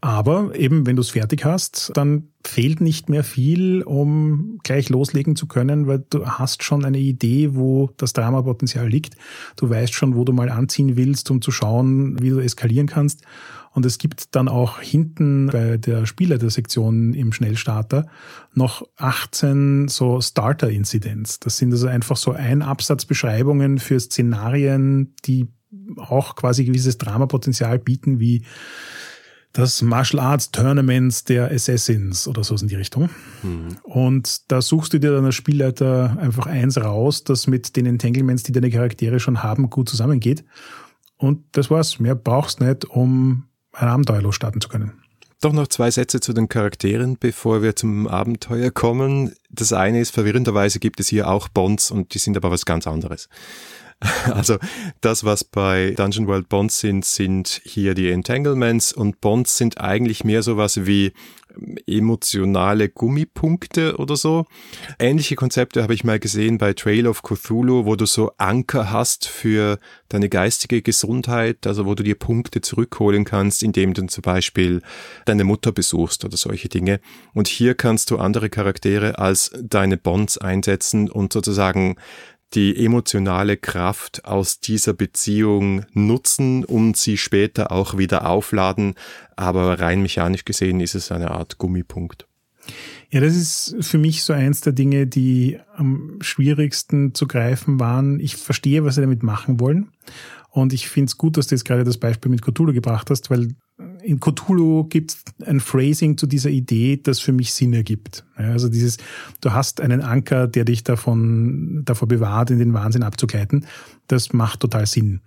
Aber eben, wenn du es fertig hast, dann fehlt nicht mehr viel, um gleich loslegen zu können, weil du hast schon eine Idee, wo das Dramapotenzial liegt. Du weißt schon, wo du mal anziehen willst, um zu schauen, wie du eskalieren kannst. Und es gibt dann auch hinten bei der Spielleitersektion im Schnellstarter noch 18 so Starter-Incidents. Das sind also einfach so ein Absatzbeschreibungen für Szenarien, die auch quasi gewisses Dramapotenzial bieten, wie das Martial Arts Tournaments der Assassins oder so in die Richtung. Mhm. Und da suchst du dir dann als Spielleiter einfach eins raus, das mit den Entanglements, die deine Charaktere schon haben, gut zusammengeht. Und das war's. Mehr brauchst nicht, um ein Abenteuer losstarten zu können. Doch noch zwei Sätze zu den Charakteren, bevor wir zum Abenteuer kommen. Das eine ist, verwirrenderweise gibt es hier auch Bonds und die sind aber was ganz anderes. Also das, was bei Dungeon World Bonds sind, sind hier die Entanglements und Bonds sind eigentlich mehr sowas wie emotionale Gummipunkte oder so. Ähnliche Konzepte habe ich mal gesehen bei Trail of Cthulhu, wo du so Anker hast für deine geistige Gesundheit, also wo du dir Punkte zurückholen kannst, indem du zum Beispiel deine Mutter besuchst oder solche Dinge. Und hier kannst du andere Charaktere als deine Bonds einsetzen und sozusagen die emotionale Kraft aus dieser Beziehung nutzen und sie später auch wieder aufladen. Aber rein mechanisch gesehen ist es eine Art Gummipunkt. Ja, das ist für mich so eins der Dinge, die am schwierigsten zu greifen waren. Ich verstehe, was sie damit machen wollen. Und ich finde es gut, dass du jetzt gerade das Beispiel mit Cthulhu gebracht hast, weil in Cthulhu gibt es ein Phrasing zu dieser Idee, das für mich Sinn ergibt. Ja, also dieses, du hast einen Anker, der dich davon, davor bewahrt, in den Wahnsinn abzugleiten. Das macht total Sinn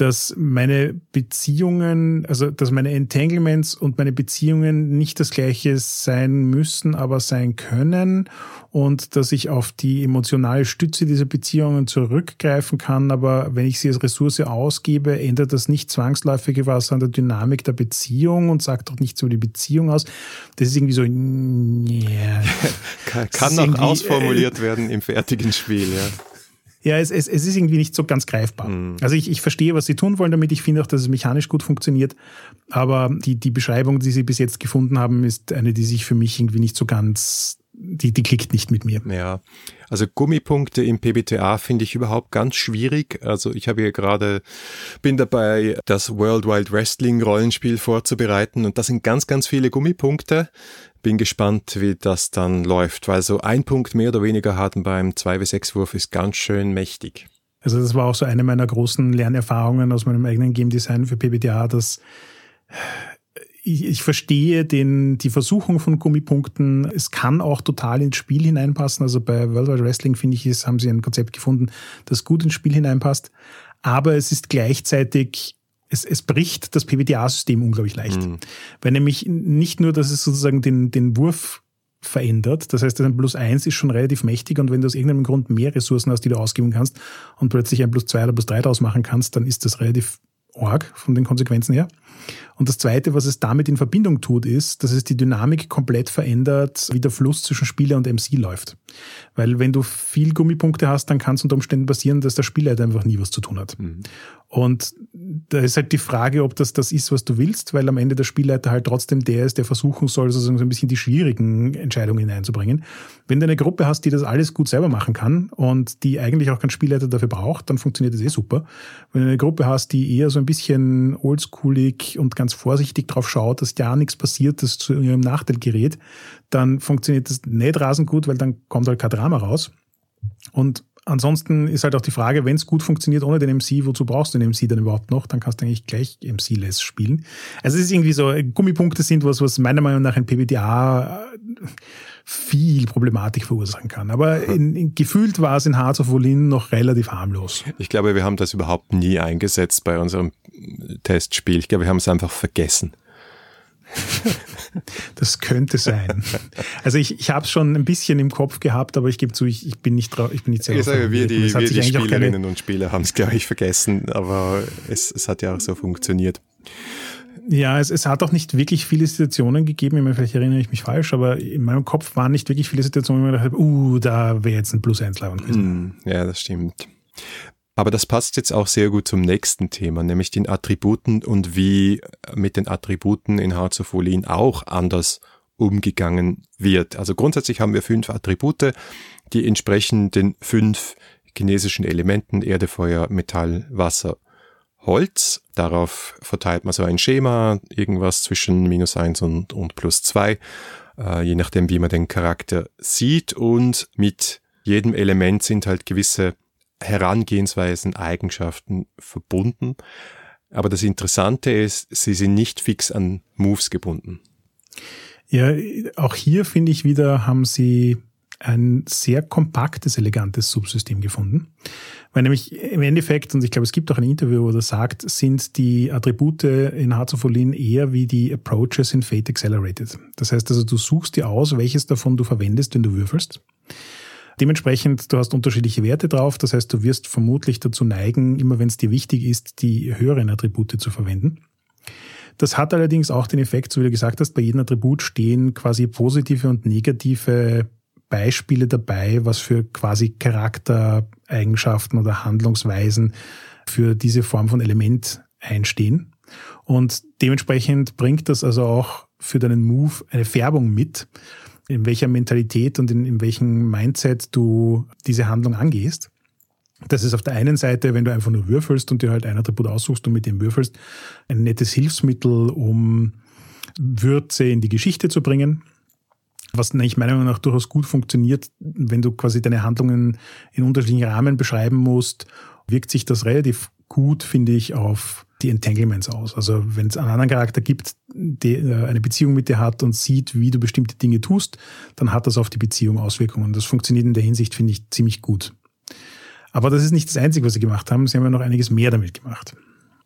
dass meine Beziehungen, also dass meine Entanglements und meine Beziehungen nicht das gleiche sein müssen, aber sein können und dass ich auf die emotionale Stütze dieser Beziehungen zurückgreifen kann, aber wenn ich sie als Ressource ausgebe, ändert das nicht zwangsläufig was an der Dynamik der Beziehung und sagt auch nichts über die Beziehung aus. Das ist irgendwie so, yeah. kann, kann noch ausformuliert werden im fertigen Spiel, ja. Ja, es, es, es ist irgendwie nicht so ganz greifbar. Mhm. Also ich, ich verstehe, was sie tun wollen damit. Ich finde auch, dass es mechanisch gut funktioniert. Aber die, die Beschreibung, die sie bis jetzt gefunden haben, ist eine, die sich für mich irgendwie nicht so ganz, die, die klickt nicht mit mir. Ja, also Gummipunkte im PBTA finde ich überhaupt ganz schwierig. Also ich habe hier gerade, bin dabei, das World Wide Wrestling Rollenspiel vorzubereiten und das sind ganz, ganz viele Gummipunkte. Bin gespannt, wie das dann läuft, weil so ein Punkt mehr oder weniger haben beim 2W6-Wurf ist ganz schön mächtig. Also das war auch so eine meiner großen Lernerfahrungen aus meinem eigenen Game Design für PBTA, dass ich, ich verstehe den, die Versuchung von Gummipunkten. Es kann auch total ins Spiel hineinpassen. Also bei World Wide Wrestling finde ich, ist, haben sie ein Konzept gefunden, das gut ins Spiel hineinpasst. Aber es ist gleichzeitig es, es bricht das PBTA-System unglaublich leicht. Mhm. Weil nämlich nicht nur, dass es sozusagen den, den Wurf verändert. Das heißt, ein Plus eins ist schon relativ mächtig und wenn du aus irgendeinem Grund mehr Ressourcen hast, die du ausgeben kannst und plötzlich ein Plus zwei oder Plus drei draus machen kannst, dann ist das relativ arg von den Konsequenzen her. Und das Zweite, was es damit in Verbindung tut, ist, dass es die Dynamik komplett verändert, wie der Fluss zwischen Spieler und MC läuft. Weil wenn du viel Gummipunkte hast, dann kann es unter Umständen passieren, dass der Spieler halt einfach nie was zu tun hat. Mhm. Und da ist halt die Frage, ob das das ist, was du willst, weil am Ende der Spielleiter halt trotzdem der ist, der versuchen soll, sozusagen so ein bisschen die schwierigen Entscheidungen hineinzubringen. Wenn du eine Gruppe hast, die das alles gut selber machen kann und die eigentlich auch keinen Spielleiter dafür braucht, dann funktioniert das eh super. Wenn du eine Gruppe hast, die eher so ein bisschen oldschoolig und ganz vorsichtig drauf schaut, dass ja nichts passiert, das zu ihrem Nachteil gerät, dann funktioniert das nicht rasend gut, weil dann kommt halt kein Drama raus. Und ansonsten ist halt auch die Frage, wenn es gut funktioniert ohne den MC, wozu brauchst du den MC dann überhaupt noch? Dann kannst du eigentlich gleich MC-less spielen. Also es ist irgendwie so, Gummipunkte sind was, was meiner Meinung nach in PBTA äh, viel Problematik verursachen kann. Aber in, in, gefühlt war es in Hearts of Olin noch relativ harmlos. Ich glaube, wir haben das überhaupt nie eingesetzt bei unserem Testspiel. Ich glaube, wir haben es einfach vergessen. das könnte sein. Also ich, ich habe es schon ein bisschen im Kopf gehabt, aber ich gebe zu, ich, ich bin nicht ich bin nicht sehr Ich sage, wir die, wir die Spielerinnen und Spieler haben es, glaube ich, vergessen, aber es, es hat ja auch so funktioniert. Ja, es, es hat auch nicht wirklich viele Situationen gegeben. Ich meine, vielleicht erinnere ich mich falsch, aber in meinem Kopf waren nicht wirklich viele Situationen, wo ich mir gedacht habe, uh, da wäre jetzt ein Plus 1 gewesen. Mm, ja, das stimmt. Aber das passt jetzt auch sehr gut zum nächsten Thema, nämlich den Attributen und wie mit den Attributen in Hearts of Olin auch anders umgegangen wird. Also grundsätzlich haben wir fünf Attribute, die entsprechen den fünf chinesischen Elementen Erde, Feuer, Metall, Wasser, Holz. Darauf verteilt man so ein Schema, irgendwas zwischen minus eins und, und plus zwei, äh, je nachdem, wie man den Charakter sieht. Und mit jedem Element sind halt gewisse Herangehensweisen, Eigenschaften verbunden. Aber das Interessante ist, sie sind nicht fix an Moves gebunden. Ja, auch hier finde ich wieder, haben sie ein sehr kompaktes, elegantes Subsystem gefunden. Weil nämlich im Endeffekt, und ich glaube, es gibt auch ein Interview, wo das sagt, sind die Attribute in Hearts of Olin eher wie die Approaches in Fate Accelerated. Das heißt also, du suchst dir aus, welches davon du verwendest, wenn du würfelst. Dementsprechend, du hast unterschiedliche Werte drauf. Das heißt, du wirst vermutlich dazu neigen, immer wenn es dir wichtig ist, die höheren Attribute zu verwenden. Das hat allerdings auch den Effekt, so wie du gesagt hast, bei jedem Attribut stehen quasi positive und negative Beispiele dabei, was für quasi Charaktereigenschaften oder Handlungsweisen für diese Form von Element einstehen. Und dementsprechend bringt das also auch für deinen Move eine Färbung mit, in welcher Mentalität und in, in welchem Mindset du diese Handlung angehst. Das ist auf der einen Seite, wenn du einfach nur würfelst und dir halt ein Attribut aussuchst und mit dem würfelst, ein nettes Hilfsmittel, um Würze in die Geschichte zu bringen. Was nämlich meiner Meinung nach durchaus gut funktioniert, wenn du quasi deine Handlungen in unterschiedlichen Rahmen beschreiben musst, wirkt sich das relativ gut, finde ich, auf die Entanglements aus. Also wenn es einen anderen Charakter gibt, der äh, eine Beziehung mit dir hat und sieht, wie du bestimmte Dinge tust, dann hat das auf die Beziehung Auswirkungen. Das funktioniert in der Hinsicht, finde ich, ziemlich gut. Aber das ist nicht das Einzige, was sie gemacht haben. Sie haben ja noch einiges mehr damit gemacht.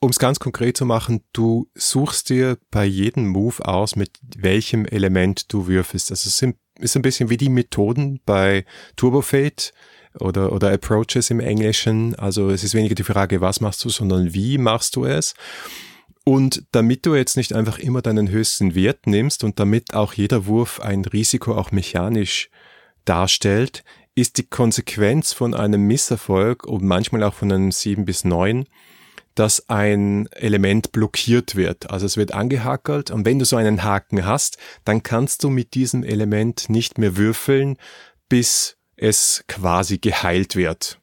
Um es ganz konkret zu machen, du suchst dir bei jedem Move aus, mit welchem Element du würfelst. Also es ist ein bisschen wie die Methoden bei Turbo Fate oder, oder Approaches im Englischen. Also es ist weniger die Frage, was machst du, sondern wie machst du es. Und damit du jetzt nicht einfach immer deinen höchsten Wert nimmst und damit auch jeder Wurf ein Risiko auch mechanisch darstellt, ist die Konsequenz von einem Misserfolg und manchmal auch von einem 7 bis 9, dass ein Element blockiert wird. Also es wird angehakelt und wenn du so einen Haken hast, dann kannst du mit diesem Element nicht mehr würfeln, bis es quasi geheilt wird.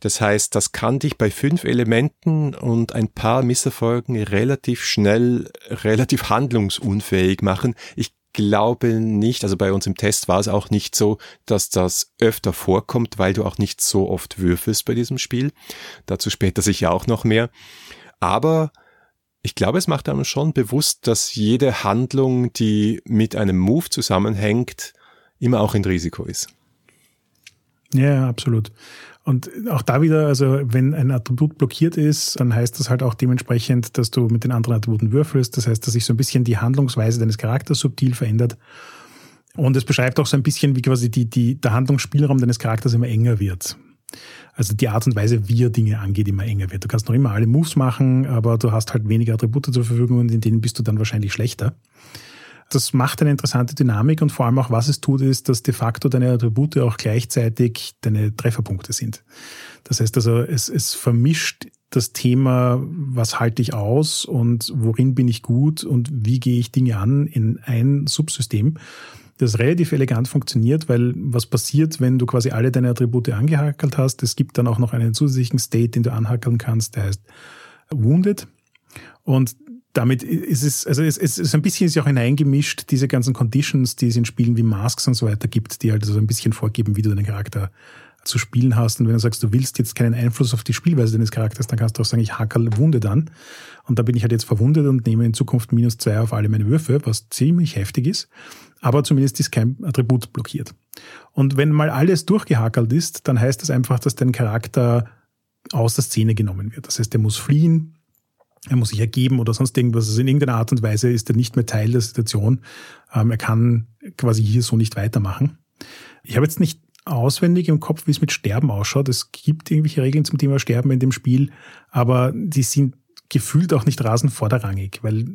Das heißt, das kann dich bei fünf Elementen und ein paar Misserfolgen relativ schnell, relativ handlungsunfähig machen. Ich glaube nicht, also bei uns im Test war es auch nicht so, dass das öfter vorkommt, weil du auch nicht so oft würfelst bei diesem Spiel. Dazu später sicher auch noch mehr. Aber ich glaube, es macht einem schon bewusst, dass jede Handlung, die mit einem Move zusammenhängt, immer auch ein Risiko ist. Ja, absolut. Und auch da wieder, also wenn ein Attribut blockiert ist, dann heißt das halt auch dementsprechend, dass du mit den anderen Attributen würfelst. Das heißt, dass sich so ein bisschen die Handlungsweise deines Charakters subtil verändert. Und es beschreibt auch so ein bisschen, wie quasi die, die, der Handlungsspielraum deines Charakters immer enger wird. Also die Art und Weise, wie er Dinge angeht, immer enger wird. Du kannst noch immer alle Moves machen, aber du hast halt weniger Attribute zur Verfügung und in denen bist du dann wahrscheinlich schlechter. Das macht eine interessante Dynamik und vor allem auch, was es tut, ist, dass de facto deine Attribute auch gleichzeitig deine Trefferpunkte sind. Das heißt also, es, es vermischt das Thema, was halte ich aus und worin bin ich gut und wie gehe ich Dinge an in ein Subsystem, das relativ elegant funktioniert, weil was passiert, wenn du quasi alle deine Attribute angehackelt hast? Es gibt dann auch noch einen zusätzlichen State, den du anhackeln kannst, der heißt Wounded. Und damit ist es, also es, es ist ein bisschen ist ja auch hineingemischt, diese ganzen Conditions, die es in Spielen wie Masks und so weiter gibt, die halt so ein bisschen vorgeben, wie du deinen Charakter zu spielen hast. Und wenn du sagst, du willst jetzt keinen Einfluss auf die Spielweise deines Charakters, dann kannst du auch sagen, ich hackerl Wunde dann. Und da bin ich halt jetzt verwundet und nehme in Zukunft minus zwei auf alle meine Würfe, was ziemlich heftig ist. Aber zumindest ist kein Attribut blockiert. Und wenn mal alles durchgehackelt ist, dann heißt das einfach, dass dein Charakter aus der Szene genommen wird. Das heißt, der muss fliehen, er muss sich ergeben oder sonst irgendwas. Also in irgendeiner Art und Weise ist er nicht mehr Teil der Situation. Ähm, er kann quasi hier so nicht weitermachen. Ich habe jetzt nicht auswendig im Kopf, wie es mit Sterben ausschaut. Es gibt irgendwelche Regeln zum Thema Sterben in dem Spiel, aber die sind gefühlt auch nicht rasend vorderrangig, weil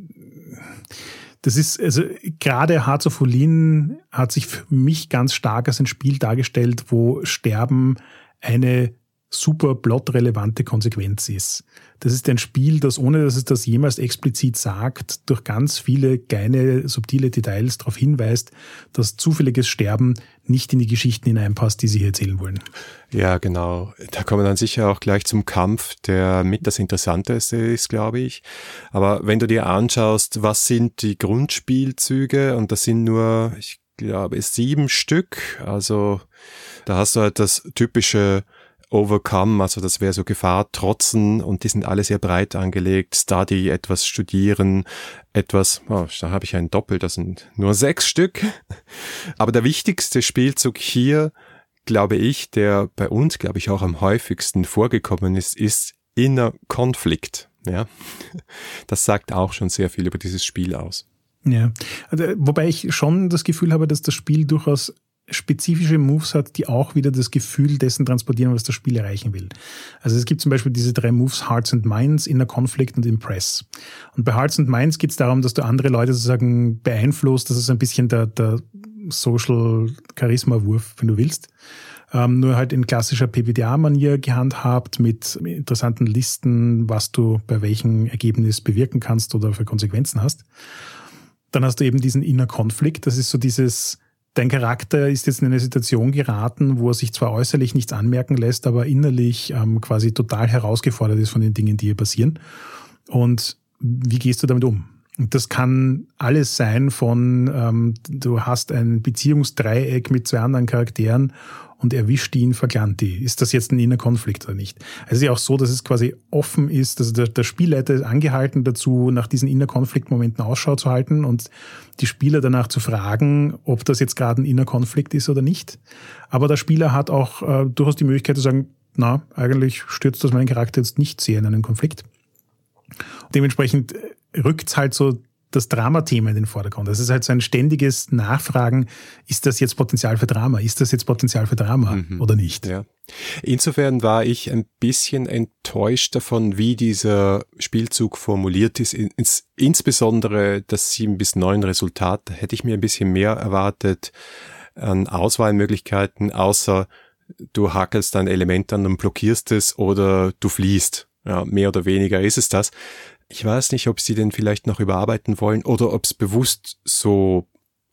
das ist, also gerade Hearts of Olin hat sich für mich ganz stark als ein Spiel dargestellt, wo Sterben eine super plotrelevante Konsequenz ist. Das ist ein Spiel, das ohne dass es das jemals explizit sagt, durch ganz viele kleine, subtile Details darauf hinweist, dass zufälliges Sterben nicht in die Geschichten hineinpasst, die sie hier erzählen wollen. Ja, genau. Da kommen wir dann sicher auch gleich zum Kampf, der mit das Interessanteste ist, glaube ich. Aber wenn du dir anschaust, was sind die Grundspielzüge, und das sind nur, ich glaube, sieben Stück, also da hast du halt das typische Overcome, also das wäre so Gefahr, trotzen und die sind alle sehr breit angelegt, Study, etwas studieren, etwas, oh, da habe ich ein Doppel, das sind nur sechs Stück. Aber der wichtigste Spielzug hier, glaube ich, der bei uns, glaube ich, auch am häufigsten vorgekommen ist, ist Inner Konflikt. Ja, das sagt auch schon sehr viel über dieses Spiel aus. Ja, also, wobei ich schon das Gefühl habe, dass das Spiel durchaus spezifische Moves hat, die auch wieder das Gefühl dessen transportieren, was das Spiel erreichen will. Also es gibt zum Beispiel diese drei Moves Hearts and Minds, Inner Conflict und Impress. Und bei Hearts and Minds geht es darum, dass du andere Leute sozusagen beeinflusst. Das ist ein bisschen der, der Social Charisma-Wurf, wenn du willst. Ähm, nur halt in klassischer PPDA-Manier gehandhabt mit interessanten Listen, was du bei welchem Ergebnis bewirken kannst oder für Konsequenzen hast. Dann hast du eben diesen Inner Conflict. Das ist so dieses, dein Charakter ist jetzt in eine Situation geraten, wo er sich zwar äußerlich nichts anmerken lässt, aber innerlich ähm, quasi total herausgefordert ist von den Dingen, die hier passieren. Und wie gehst du damit um? Das kann alles sein von, ähm, du hast ein Beziehungsdreieck mit zwei anderen Charakteren und erwischt ihn, verglant die. Ist das jetzt ein innerer Konflikt oder nicht? Also es ist ja auch so, dass es quasi offen ist, dass der, der Spielleiter ist angehalten dazu, nach diesen inner Konfliktmomenten Ausschau zu halten und die Spieler danach zu fragen, ob das jetzt gerade ein inner Konflikt ist oder nicht. Aber der Spieler hat auch äh, durchaus die Möglichkeit zu sagen, na, eigentlich stürzt das meinen Charakter jetzt nicht sehr in einen Konflikt. Dementsprechend rückt halt so das Dramathema in den Vordergrund. Das ist halt so ein ständiges Nachfragen, ist das jetzt Potenzial für Drama? Ist das jetzt Potenzial für Drama mhm. oder nicht? Ja. Insofern war ich ein bisschen enttäuscht davon, wie dieser Spielzug formuliert ist. Ins, insbesondere das 7 bis 9 Resultat, da hätte ich mir ein bisschen mehr erwartet an Auswahlmöglichkeiten, außer du hackelst ein Element an und blockierst es oder du fliehst. Ja, mehr oder weniger ist es das. Ich weiß nicht, ob sie den vielleicht noch überarbeiten wollen oder ob es bewusst so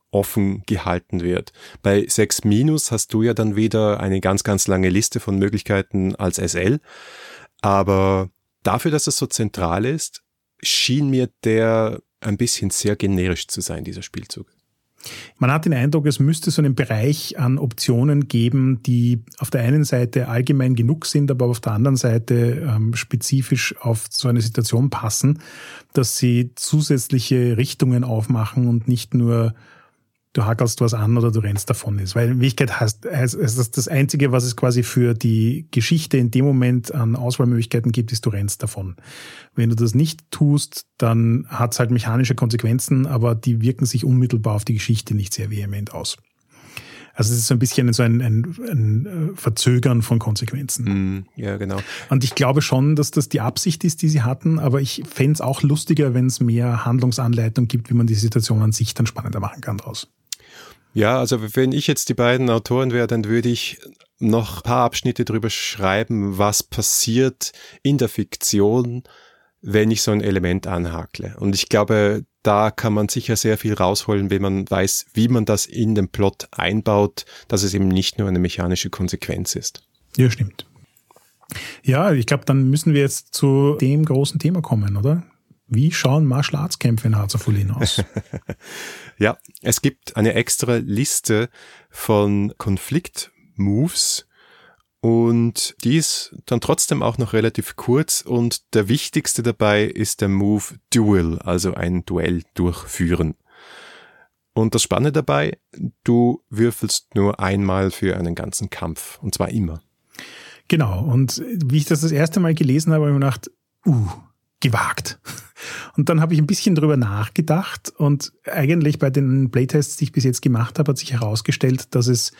offen gehalten wird. Bei 6 Minus hast du ja dann wieder eine ganz, ganz lange Liste von Möglichkeiten als SL. Aber dafür, dass es so zentral ist, schien mir der ein bisschen sehr generisch zu sein, dieser Spielzug. Man hat den Eindruck, es müsste so einen Bereich an Optionen geben, die auf der einen Seite allgemein genug sind, aber auf der anderen Seite ähm, spezifisch auf so eine Situation passen, dass sie zusätzliche Richtungen aufmachen und nicht nur du hackelst was an oder du rennst davon ist. Weil in Wirklichkeit heißt, heißt das, das Einzige, was es quasi für die Geschichte in dem Moment an Auswahlmöglichkeiten gibt, ist, du rennst davon. Wenn du das nicht tust, dann hat es halt mechanische Konsequenzen, aber die wirken sich unmittelbar auf die Geschichte nicht sehr vehement aus. Also es ist so ein bisschen so ein, ein, ein äh, Verzögern von Konsequenzen. Mm, ja, genau. Und ich glaube schon, dass das die Absicht ist, die sie hatten, aber ich fände es auch lustiger, wenn es mehr Handlungsanleitung gibt, wie man die Situation an sich dann spannender machen kann draus. Ja, also wenn ich jetzt die beiden Autoren wäre, dann würde ich noch ein paar Abschnitte drüber schreiben, was passiert in der Fiktion, wenn ich so ein Element anhakle. Und ich glaube, da kann man sicher sehr viel rausholen, wenn man weiß, wie man das in den Plot einbaut, dass es eben nicht nur eine mechanische Konsequenz ist. Ja, stimmt. Ja, ich glaube, dann müssen wir jetzt zu dem großen Thema kommen, oder? Wie schauen Martial Arts Kämpfe in Harzerfolien aus? ja, es gibt eine extra Liste von Konflikt-Moves und die ist dann trotzdem auch noch relativ kurz und der wichtigste dabei ist der Move Duel, also ein Duell durchführen. Und das Spannende dabei, du würfelst nur einmal für einen ganzen Kampf und zwar immer. Genau. Und wie ich das das erste Mal gelesen habe, habe ich mir gedacht, uh, gewagt. Und dann habe ich ein bisschen drüber nachgedacht und eigentlich bei den Playtests, die ich bis jetzt gemacht habe, hat sich herausgestellt, dass es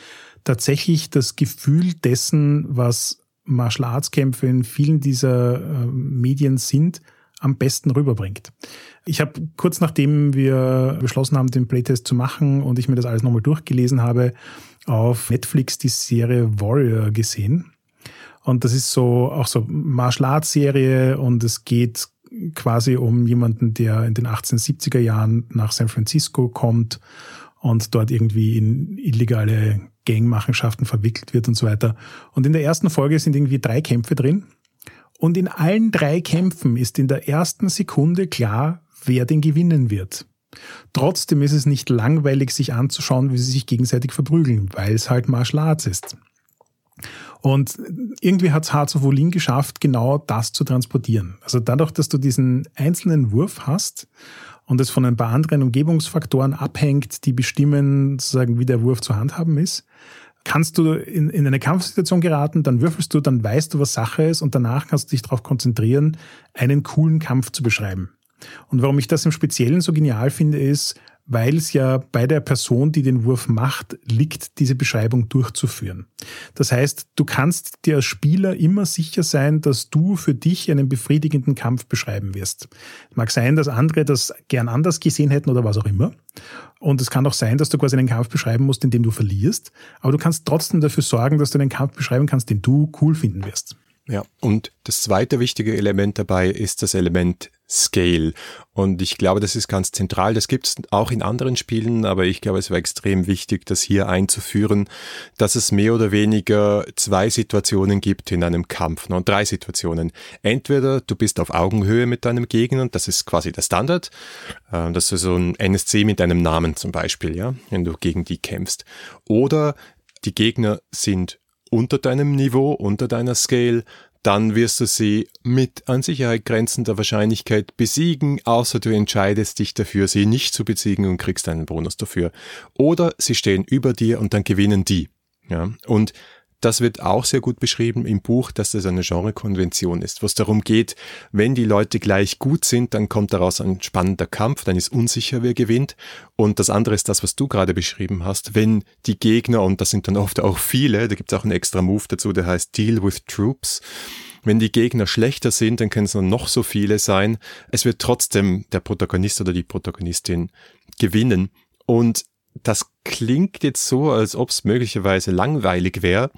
tatsächlich das Gefühl dessen, was Martial Arts Kämpfe in vielen dieser äh, Medien sind, am besten rüberbringt. Ich habe kurz nachdem wir beschlossen haben, den Playtest zu machen und ich mir das alles nochmal durchgelesen habe, auf Netflix die Serie Warrior gesehen. Und das ist so auch so Martial Arts Serie und es geht quasi um jemanden, der in den 1870er Jahren nach San Francisco kommt und dort irgendwie in illegale Gangmachenschaften verwickelt wird und so weiter. Und in der ersten Folge sind irgendwie drei Kämpfe drin. Und in allen drei Kämpfen ist in der ersten Sekunde klar, wer den gewinnen wird. Trotzdem ist es nicht langweilig, sich anzuschauen, wie sie sich gegenseitig verprügeln, weil es halt Martial Arts ist. Und irgendwie hat es Hearts of Olin geschafft, genau das zu transportieren. Also dadurch, dass du diesen einzelnen Wurf hast und es von ein paar anderen Umgebungsfaktoren abhängt, die bestimmen, sozusagen, wie der Wurf zu handhaben ist, kannst du in, in eine Kampfsituation geraten, dann würfelst du, dann weißt du, was Sache ist und danach kannst du dich darauf konzentrieren, einen coolen Kampf zu beschreiben. Und warum ich das im Speziellen so genial finde, ist, weil es ja bei der Person, die den Wurf macht, liegt, diese Beschreibung durchzuführen. Das heißt, du kannst dir als Spieler immer sicher sein, dass du für dich einen befriedigenden Kampf beschreiben wirst. Mag sein, dass andere das gern anders gesehen hätten oder was auch immer. Und es kann auch sein, dass du quasi einen Kampf beschreiben musst, in dem du verlierst. Aber du kannst trotzdem dafür sorgen, dass du einen Kampf beschreiben kannst, den du cool finden wirst. Ja, und das zweite wichtige Element dabei ist das Element Scale. Und ich glaube, das ist ganz zentral. Das gibt es auch in anderen Spielen, aber ich glaube, es war extrem wichtig, das hier einzuführen, dass es mehr oder weniger zwei Situationen gibt in einem Kampf. Ne? Drei Situationen. Entweder du bist auf Augenhöhe mit deinem Gegner, das ist quasi der Standard. Äh, das ist so ein NSC mit deinem Namen zum Beispiel, ja, wenn du gegen die kämpfst. Oder die Gegner sind unter deinem Niveau, unter deiner Scale, dann wirst du sie mit an Sicherheit grenzender Wahrscheinlichkeit besiegen, außer du entscheidest dich dafür, sie nicht zu besiegen und kriegst einen Bonus dafür. Oder sie stehen über dir und dann gewinnen die. Ja, und das wird auch sehr gut beschrieben im Buch, dass das eine Genrekonvention ist, wo es darum geht, wenn die Leute gleich gut sind, dann kommt daraus ein spannender Kampf, dann ist unsicher, wer gewinnt. Und das andere ist das, was du gerade beschrieben hast, wenn die Gegner, und das sind dann oft auch viele, da gibt es auch einen extra Move dazu, der heißt Deal with Troops, wenn die Gegner schlechter sind, dann können es noch so viele sein. Es wird trotzdem der Protagonist oder die Protagonistin gewinnen. Und das klingt jetzt so, als ob es möglicherweise langweilig wäre,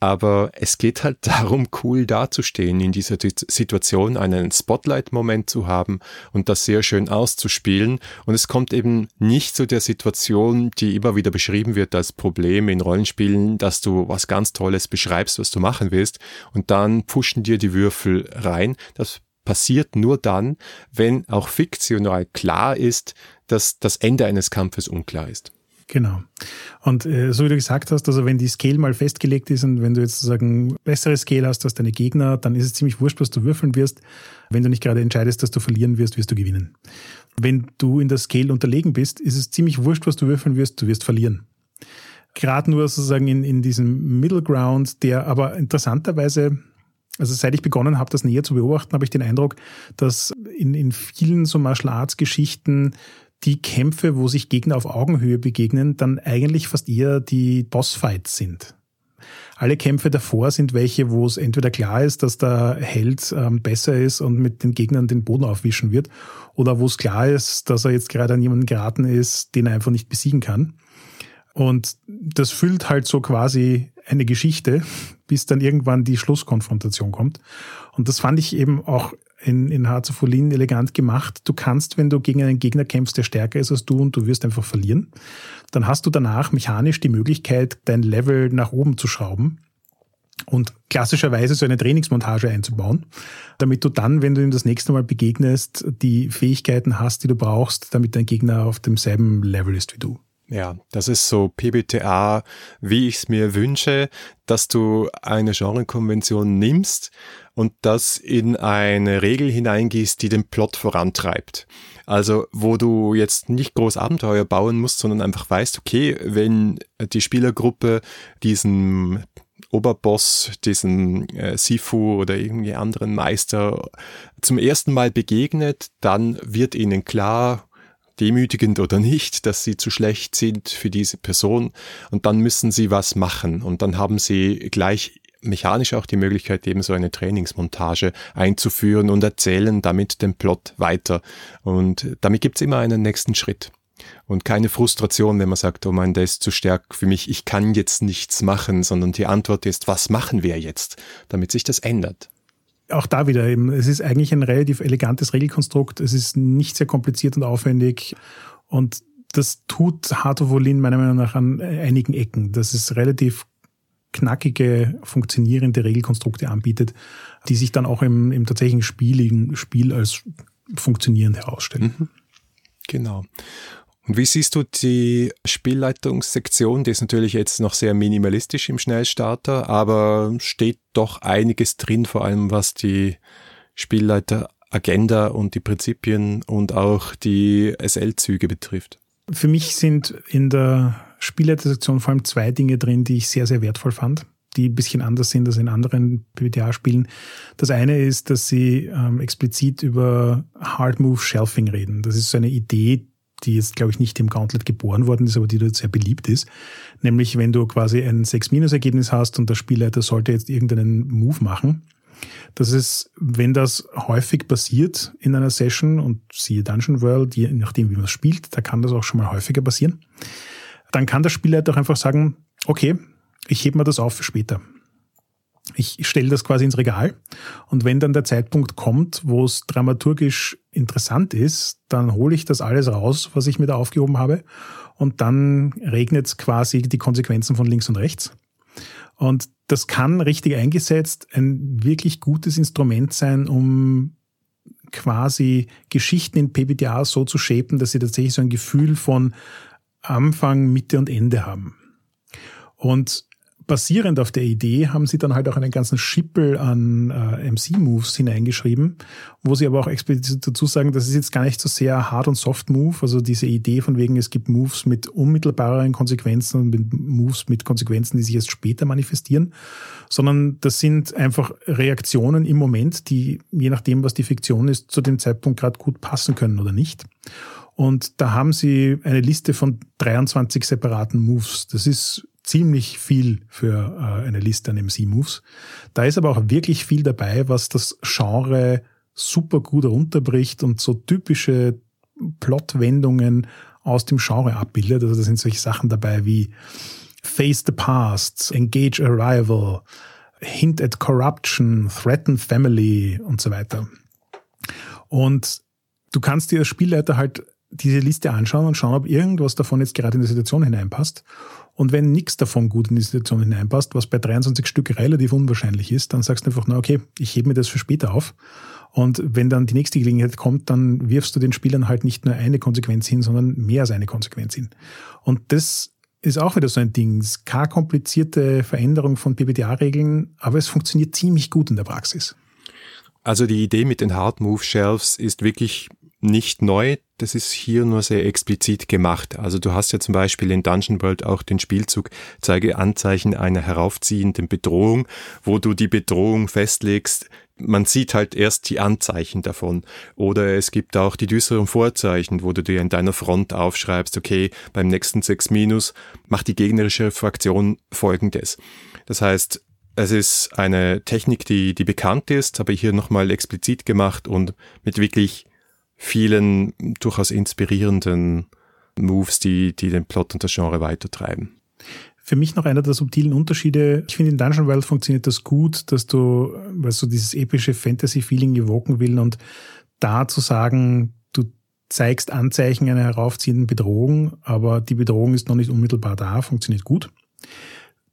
aber es geht halt darum, cool dazustehen, in dieser Situation einen Spotlight-Moment zu haben und das sehr schön auszuspielen. Und es kommt eben nicht zu der Situation, die immer wieder beschrieben wird als Problem in Rollenspielen, dass du was ganz Tolles beschreibst, was du machen willst, und dann pushen dir die Würfel rein. Das passiert nur dann, wenn auch fiktional klar ist, dass das Ende eines Kampfes unklar ist. Genau. Und äh, so wie du gesagt hast, also wenn die Scale mal festgelegt ist und wenn du jetzt sozusagen bessere Scale hast als deine Gegner, dann ist es ziemlich wurscht, was du würfeln wirst. Wenn du nicht gerade entscheidest, dass du verlieren wirst, wirst du gewinnen. Wenn du in der Scale unterlegen bist, ist es ziemlich wurscht, was du würfeln wirst, du wirst verlieren. Gerade nur sozusagen in, in diesem Middle Ground, der aber interessanterweise also seit ich begonnen habe, das näher zu beobachten, habe ich den Eindruck, dass in, in vielen so Martial Arts Geschichten die Kämpfe, wo sich Gegner auf Augenhöhe begegnen, dann eigentlich fast eher die Bossfights sind. Alle Kämpfe davor sind welche, wo es entweder klar ist, dass der Held ähm, besser ist und mit den Gegnern den Boden aufwischen wird, oder wo es klar ist, dass er jetzt gerade an jemanden geraten ist, den er einfach nicht besiegen kann. Und das füllt halt so quasi eine Geschichte, bis dann irgendwann die Schlusskonfrontation kommt. Und das fand ich eben auch in, in Olin elegant gemacht. Du kannst, wenn du gegen einen Gegner kämpfst, der stärker ist als du und du wirst einfach verlieren, dann hast du danach mechanisch die Möglichkeit, dein Level nach oben zu schrauben und klassischerweise so eine Trainingsmontage einzubauen, damit du dann, wenn du ihm das nächste Mal begegnest, die Fähigkeiten hast, die du brauchst, damit dein Gegner auf demselben Level ist wie du. Ja, das ist so PBTA, wie ich es mir wünsche, dass du eine Genrekonvention nimmst und das in eine Regel hineingießt, die den Plot vorantreibt. Also, wo du jetzt nicht groß Abenteuer bauen musst, sondern einfach weißt, okay, wenn die Spielergruppe diesen Oberboss, diesen äh, Sifu oder irgendwie anderen Meister zum ersten Mal begegnet, dann wird ihnen klar, demütigend oder nicht, dass sie zu schlecht sind für diese Person und dann müssen sie was machen und dann haben sie gleich mechanisch auch die Möglichkeit, eben so eine Trainingsmontage einzuführen und erzählen damit den Plot weiter. Und damit gibt's immer einen nächsten Schritt. Und keine Frustration, wenn man sagt, oh mein, der ist zu stark für mich, ich kann jetzt nichts machen, sondern die Antwort ist, was machen wir jetzt, damit sich das ändert auch da wieder eben, es ist eigentlich ein relativ elegantes Regelkonstrukt. Es ist nicht sehr kompliziert und aufwendig. Und das tut Heart of Olin meiner Meinung nach an einigen Ecken. Das ist relativ knackige, funktionierende Regelkonstrukte anbietet, die sich dann auch im, im tatsächlichen Spiel, Spiel als funktionierend herausstellen. Mhm. Genau. Und wie siehst du die Spielleitungssektion? Die ist natürlich jetzt noch sehr minimalistisch im Schnellstarter, aber steht doch einiges drin, vor allem was die Spielleiteragenda und die Prinzipien und auch die SL-Züge betrifft. Für mich sind in der Spielleitersektion vor allem zwei Dinge drin, die ich sehr, sehr wertvoll fand, die ein bisschen anders sind als in anderen PBTA-Spielen. Das eine ist, dass sie ähm, explizit über Hard Move Shelving reden. Das ist so eine Idee, die jetzt, glaube ich, nicht im Gauntlet geboren worden ist, aber die dort sehr beliebt ist. Nämlich, wenn du quasi ein 6-Ergebnis hast und der Spielleiter sollte jetzt irgendeinen Move machen. Das ist, wenn das häufig passiert in einer Session und siehe Dungeon World, je nachdem, wie man es spielt, da kann das auch schon mal häufiger passieren, dann kann der Spielleiter auch einfach sagen, okay, ich hebe mir das auf für später. Ich stelle das quasi ins Regal und wenn dann der Zeitpunkt kommt, wo es dramaturgisch interessant ist, dann hole ich das alles raus, was ich mir da aufgehoben habe und dann regnet es quasi die Konsequenzen von links und rechts. Und das kann richtig eingesetzt ein wirklich gutes Instrument sein, um quasi Geschichten in PBTA so zu shapen, dass sie tatsächlich so ein Gefühl von Anfang, Mitte und Ende haben. Und basierend auf der Idee haben sie dann halt auch einen ganzen Schippel an äh, MC-Moves hineingeschrieben, wo sie aber auch explizit dazu sagen, das ist jetzt gar nicht so sehr Hard- und Soft-Move, also diese Idee von wegen, es gibt Moves mit unmittelbareren Konsequenzen und mit Moves mit Konsequenzen, die sich erst später manifestieren, sondern das sind einfach Reaktionen im Moment, die je nachdem, was die Fiktion ist, zu dem Zeitpunkt gerade gut passen können oder nicht. Und da haben sie eine Liste von 23 separaten Moves. Das ist ziemlich viel für äh, eine Liste an MC-Moves. Da ist aber auch wirklich viel dabei, was das Genre super gut runterbricht und so typische Plotwendungen aus dem Genre abbildet. Also da sind solche Sachen dabei wie Face the Past, Engage Arrival, Hint at Corruption, Threaten Family und so weiter. Und du kannst dir als Spielleiter halt diese Liste anschauen und schauen, ob irgendwas davon jetzt gerade in die Situation hineinpasst. Und wenn nichts davon gut in die Situation hineinpasst, was bei 23 Stück relativ unwahrscheinlich ist, dann sagst du einfach, na okay, ich hebe mir das für später auf. Und wenn dann die nächste Gelegenheit kommt, dann wirfst du den Spielern halt nicht nur eine Konsequenz hin, sondern mehr als eine Konsequenz hin. Und das ist auch wieder so ein Ding. Es ist keine komplizierte Veränderung von PBTA-Regeln, aber es funktioniert ziemlich gut in der Praxis. Also die Idee mit den Hard Move Shelves ist wirklich nicht neu, das ist hier nur sehr explizit gemacht. Also du hast ja zum Beispiel in Dungeon World auch den Spielzug Zeige Anzeichen einer heraufziehenden Bedrohung, wo du die Bedrohung festlegst, man sieht halt erst die Anzeichen davon. Oder es gibt auch die düsteren Vorzeichen, wo du dir in deiner Front aufschreibst, okay, beim nächsten 6 Minus macht die gegnerische Fraktion folgendes. Das heißt, es ist eine Technik, die, die bekannt ist, aber hier nochmal explizit gemacht und mit wirklich vielen durchaus inspirierenden Moves, die, die den Plot und das Genre weitertreiben. Für mich noch einer der subtilen Unterschiede. Ich finde, in Dungeon World funktioniert das gut, dass du, weil so dieses epische Fantasy-Feeling evoken will und da zu sagen, du zeigst Anzeichen einer heraufziehenden Bedrohung, aber die Bedrohung ist noch nicht unmittelbar da, funktioniert gut.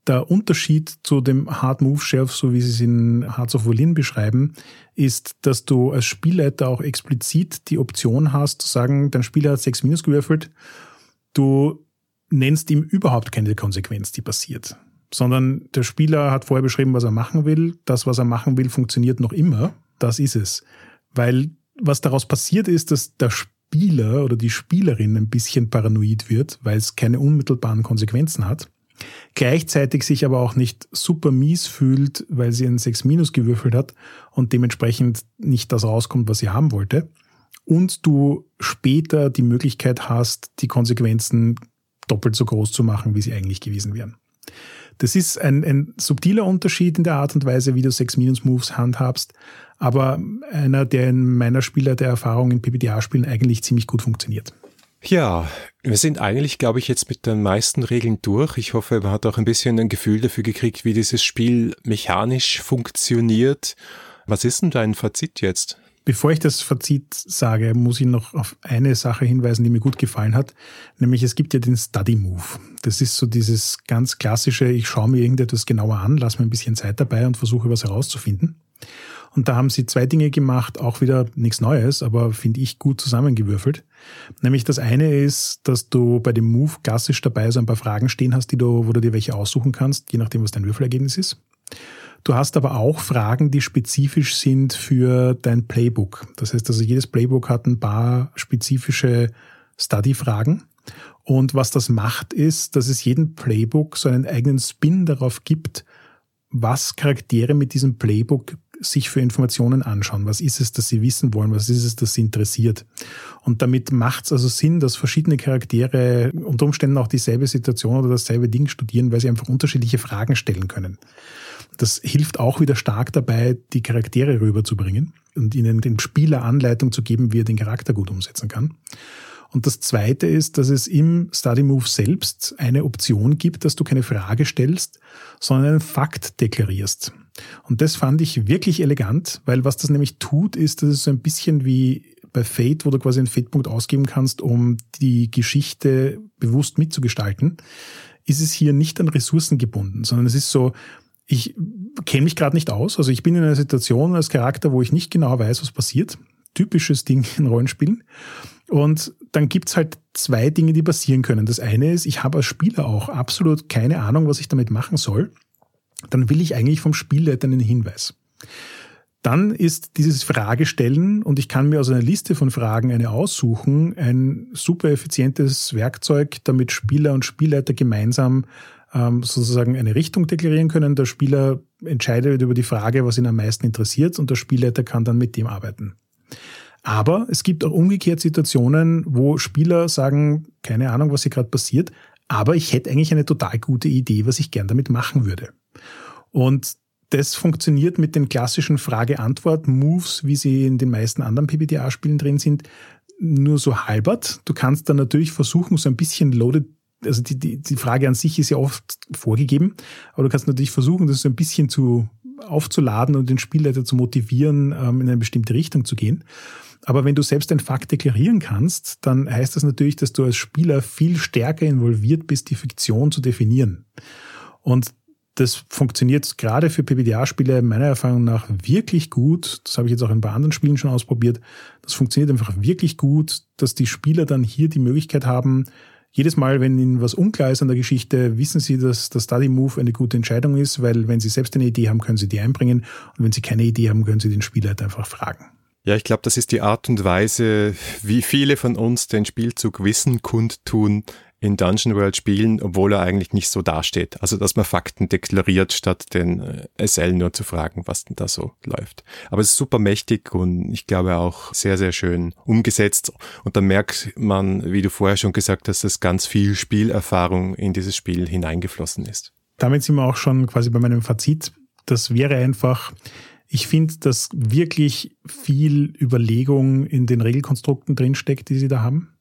Der Unterschied zu dem Hard Move Shelf, so wie sie es in Hearts of Berlin beschreiben, ist, dass du als Spielleiter auch explizit die Option hast, zu sagen, dein Spieler hat 6 Minus gewürfelt, du nennst ihm überhaupt keine Konsequenz, die passiert, sondern der Spieler hat vorher beschrieben, was er machen will. Das, was er machen will, funktioniert noch immer. Das ist es. Weil was daraus passiert ist, dass der Spieler oder die Spielerin ein bisschen paranoid wird, weil es keine unmittelbaren Konsequenzen hat gleichzeitig sich aber auch nicht super mies fühlt, weil sie ein 6 minus gewürfelt hat und dementsprechend nicht das rauskommt, was sie haben wollte. Und du später die Möglichkeit hast, die Konsequenzen doppelt so groß zu machen, wie sie eigentlich gewesen wären. Das ist ein, ein subtiler Unterschied in der Art und Weise, wie du 6-Minus-Moves handhabst, aber einer, der in meiner Spieler der Erfahrung in PBTA-Spielen eigentlich ziemlich gut funktioniert. Ja, wir sind eigentlich, glaube ich, jetzt mit den meisten Regeln durch. Ich hoffe, man hat auch ein bisschen ein Gefühl dafür gekriegt, wie dieses Spiel mechanisch funktioniert. Was ist denn dein Fazit jetzt? Bevor ich das Fazit sage, muss ich noch auf eine Sache hinweisen, die mir gut gefallen hat. Nämlich es gibt ja den Study Move. Das ist so dieses ganz klassische, ich schaue mir irgendetwas genauer an, lasse mir ein bisschen Zeit dabei und versuche was herauszufinden. Und da haben sie zwei Dinge gemacht, auch wieder nichts Neues, aber finde ich gut zusammengewürfelt. Nämlich das eine ist, dass du bei dem Move klassisch dabei so ein paar Fragen stehen hast, die du, wo du dir welche aussuchen kannst, je nachdem, was dein Würfelergebnis ist. Du hast aber auch Fragen, die spezifisch sind für dein Playbook. Das heißt also, jedes Playbook hat ein paar spezifische Study-Fragen. Und was das macht, ist, dass es jedem Playbook so einen eigenen Spin darauf gibt, was Charaktere mit diesem Playbook sich für Informationen anschauen. Was ist es, das sie wissen wollen? Was ist es, das sie interessiert? Und damit macht es also Sinn, dass verschiedene Charaktere unter Umständen auch dieselbe Situation oder dasselbe Ding studieren, weil sie einfach unterschiedliche Fragen stellen können. Das hilft auch wieder stark dabei, die Charaktere rüberzubringen und ihnen den Spieler Anleitung zu geben, wie er den Charakter gut umsetzen kann. Und das Zweite ist, dass es im Study Move selbst eine Option gibt, dass du keine Frage stellst, sondern einen Fakt deklarierst. Und das fand ich wirklich elegant, weil was das nämlich tut, ist, dass es so ein bisschen wie bei Fate, wo du quasi einen Fate-Punkt ausgeben kannst, um die Geschichte bewusst mitzugestalten, ist es hier nicht an Ressourcen gebunden, sondern es ist so, ich kenne mich gerade nicht aus. Also ich bin in einer Situation als Charakter, wo ich nicht genau weiß, was passiert. Typisches Ding in Rollenspielen. Und dann gibt's halt zwei Dinge, die passieren können. Das eine ist, ich habe als Spieler auch absolut keine Ahnung, was ich damit machen soll. Dann will ich eigentlich vom Spielleiter einen Hinweis. Dann ist dieses Fragestellen und ich kann mir aus einer Liste von Fragen eine aussuchen, ein super effizientes Werkzeug, damit Spieler und Spielleiter gemeinsam ähm, sozusagen eine Richtung deklarieren können. Der Spieler entscheidet über die Frage, was ihn am meisten interessiert und der Spielleiter kann dann mit dem arbeiten. Aber es gibt auch umgekehrt Situationen, wo Spieler sagen, keine Ahnung, was hier gerade passiert, aber ich hätte eigentlich eine total gute Idee, was ich gern damit machen würde. Und das funktioniert mit den klassischen Frage-Antwort-Moves, wie sie in den meisten anderen PBTA-Spielen drin sind, nur so halbert. Du kannst dann natürlich versuchen, so ein bisschen loaded also die, die, die Frage an sich ist ja oft vorgegeben, aber du kannst natürlich versuchen, das so ein bisschen zu aufzuladen und den Spielleiter zu motivieren, ähm, in eine bestimmte Richtung zu gehen. Aber wenn du selbst ein Fakt deklarieren kannst, dann heißt das natürlich, dass du als Spieler viel stärker involviert bist, die Fiktion zu definieren. Und das funktioniert gerade für PBDA-Spiele meiner Erfahrung nach wirklich gut. Das habe ich jetzt auch in ein paar anderen Spielen schon ausprobiert. Das funktioniert einfach wirklich gut, dass die Spieler dann hier die Möglichkeit haben, jedes Mal, wenn Ihnen was unklar ist an der Geschichte, wissen Sie, dass der Study Move eine gute Entscheidung ist, weil wenn Sie selbst eine Idee haben, können Sie die einbringen und wenn Sie keine Idee haben, können Sie den Spieler einfach fragen. Ja, ich glaube, das ist die Art und Weise, wie viele von uns den Spielzug Wissen kundtun in Dungeon World Spielen, obwohl er eigentlich nicht so dasteht. Also, dass man Fakten deklariert, statt den äh, SL nur zu fragen, was denn da so läuft. Aber es ist super mächtig und ich glaube auch sehr, sehr schön umgesetzt. Und da merkt man, wie du vorher schon gesagt hast, dass ganz viel Spielerfahrung in dieses Spiel hineingeflossen ist. Damit sind wir auch schon quasi bei meinem Fazit. Das wäre einfach, ich finde, dass wirklich viel Überlegung in den Regelkonstrukten drinsteckt, die sie da haben.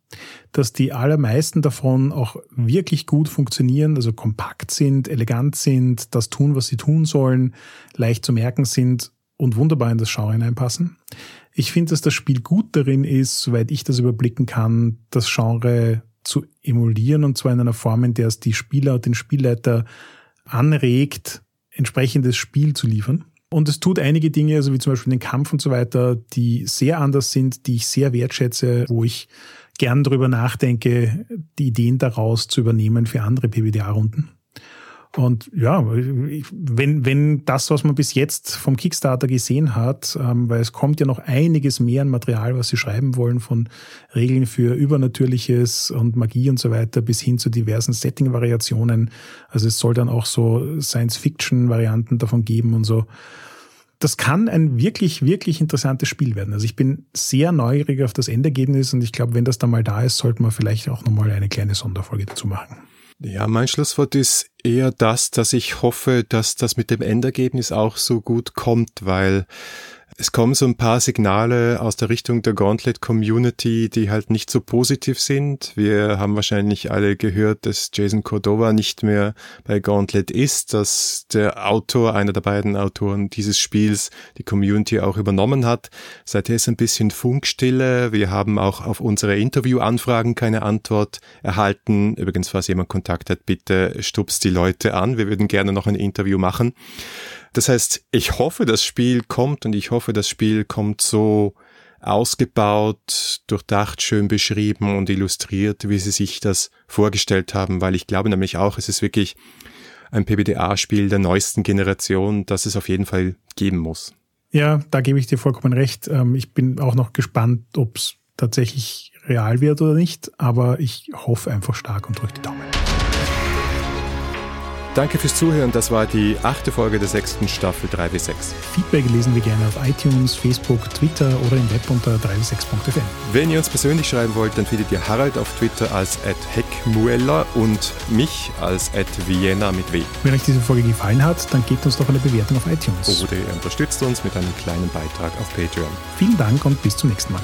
Dass die allermeisten davon auch wirklich gut funktionieren, also kompakt sind, elegant sind, das tun, was sie tun sollen, leicht zu merken sind und wunderbar in das Genre hineinpassen. Ich finde, dass das Spiel gut darin ist, soweit ich das überblicken kann, das Genre zu emulieren und zwar in einer Form, in der es die Spieler und den Spielleiter anregt, entsprechendes Spiel zu liefern. Und es tut einige Dinge, also wie zum Beispiel den Kampf und so weiter, die sehr anders sind, die ich sehr wertschätze, wo ich gern darüber nachdenke, die Ideen daraus zu übernehmen für andere PBDA-Runden. Und ja, wenn, wenn das, was man bis jetzt vom Kickstarter gesehen hat, ähm, weil es kommt ja noch einiges mehr an Material, was sie schreiben wollen, von Regeln für Übernatürliches und Magie und so weiter, bis hin zu diversen Setting-Variationen. Also es soll dann auch so Science-Fiction-Varianten davon geben und so. Das kann ein wirklich, wirklich interessantes Spiel werden. Also ich bin sehr neugierig auf das Endergebnis und ich glaube, wenn das dann mal da ist, sollten wir vielleicht auch nochmal eine kleine Sonderfolge dazu machen. Ja, mein Schlusswort ist eher das, dass ich hoffe, dass das mit dem Endergebnis auch so gut kommt, weil es kommen so ein paar Signale aus der Richtung der Gauntlet Community, die halt nicht so positiv sind. Wir haben wahrscheinlich alle gehört, dass Jason Cordova nicht mehr bei Gauntlet ist, dass der Autor, einer der beiden Autoren dieses Spiels, die Community auch übernommen hat. Seither ist ein bisschen Funkstille. Wir haben auch auf unsere Interviewanfragen keine Antwort erhalten. Übrigens, falls jemand Kontakt hat, bitte stupst die Leute an. Wir würden gerne noch ein Interview machen. Das heißt, ich hoffe, das Spiel kommt und ich hoffe, das Spiel kommt so ausgebaut, durchdacht, schön beschrieben und illustriert, wie sie sich das vorgestellt haben, weil ich glaube nämlich auch, es ist wirklich ein PBDA-Spiel der neuesten Generation, das es auf jeden Fall geben muss. Ja, da gebe ich dir vollkommen recht. Ähm, ich bin auch noch gespannt, ob es tatsächlich real wird oder nicht, aber ich hoffe einfach stark und drücke die Daumen. Danke fürs Zuhören. Das war die achte Folge der sechsten Staffel 3W6. Feedback lesen wir gerne auf iTunes, Facebook, Twitter oder im Web unter 3w6.fm. Wenn ihr uns persönlich schreiben wollt, dann findet ihr Harald auf Twitter als heckmuella und mich als Vienna mit W. Wenn euch diese Folge gefallen hat, dann gebt uns doch eine Bewertung auf iTunes. Oder ihr unterstützt uns mit einem kleinen Beitrag auf Patreon. Vielen Dank und bis zum nächsten Mal.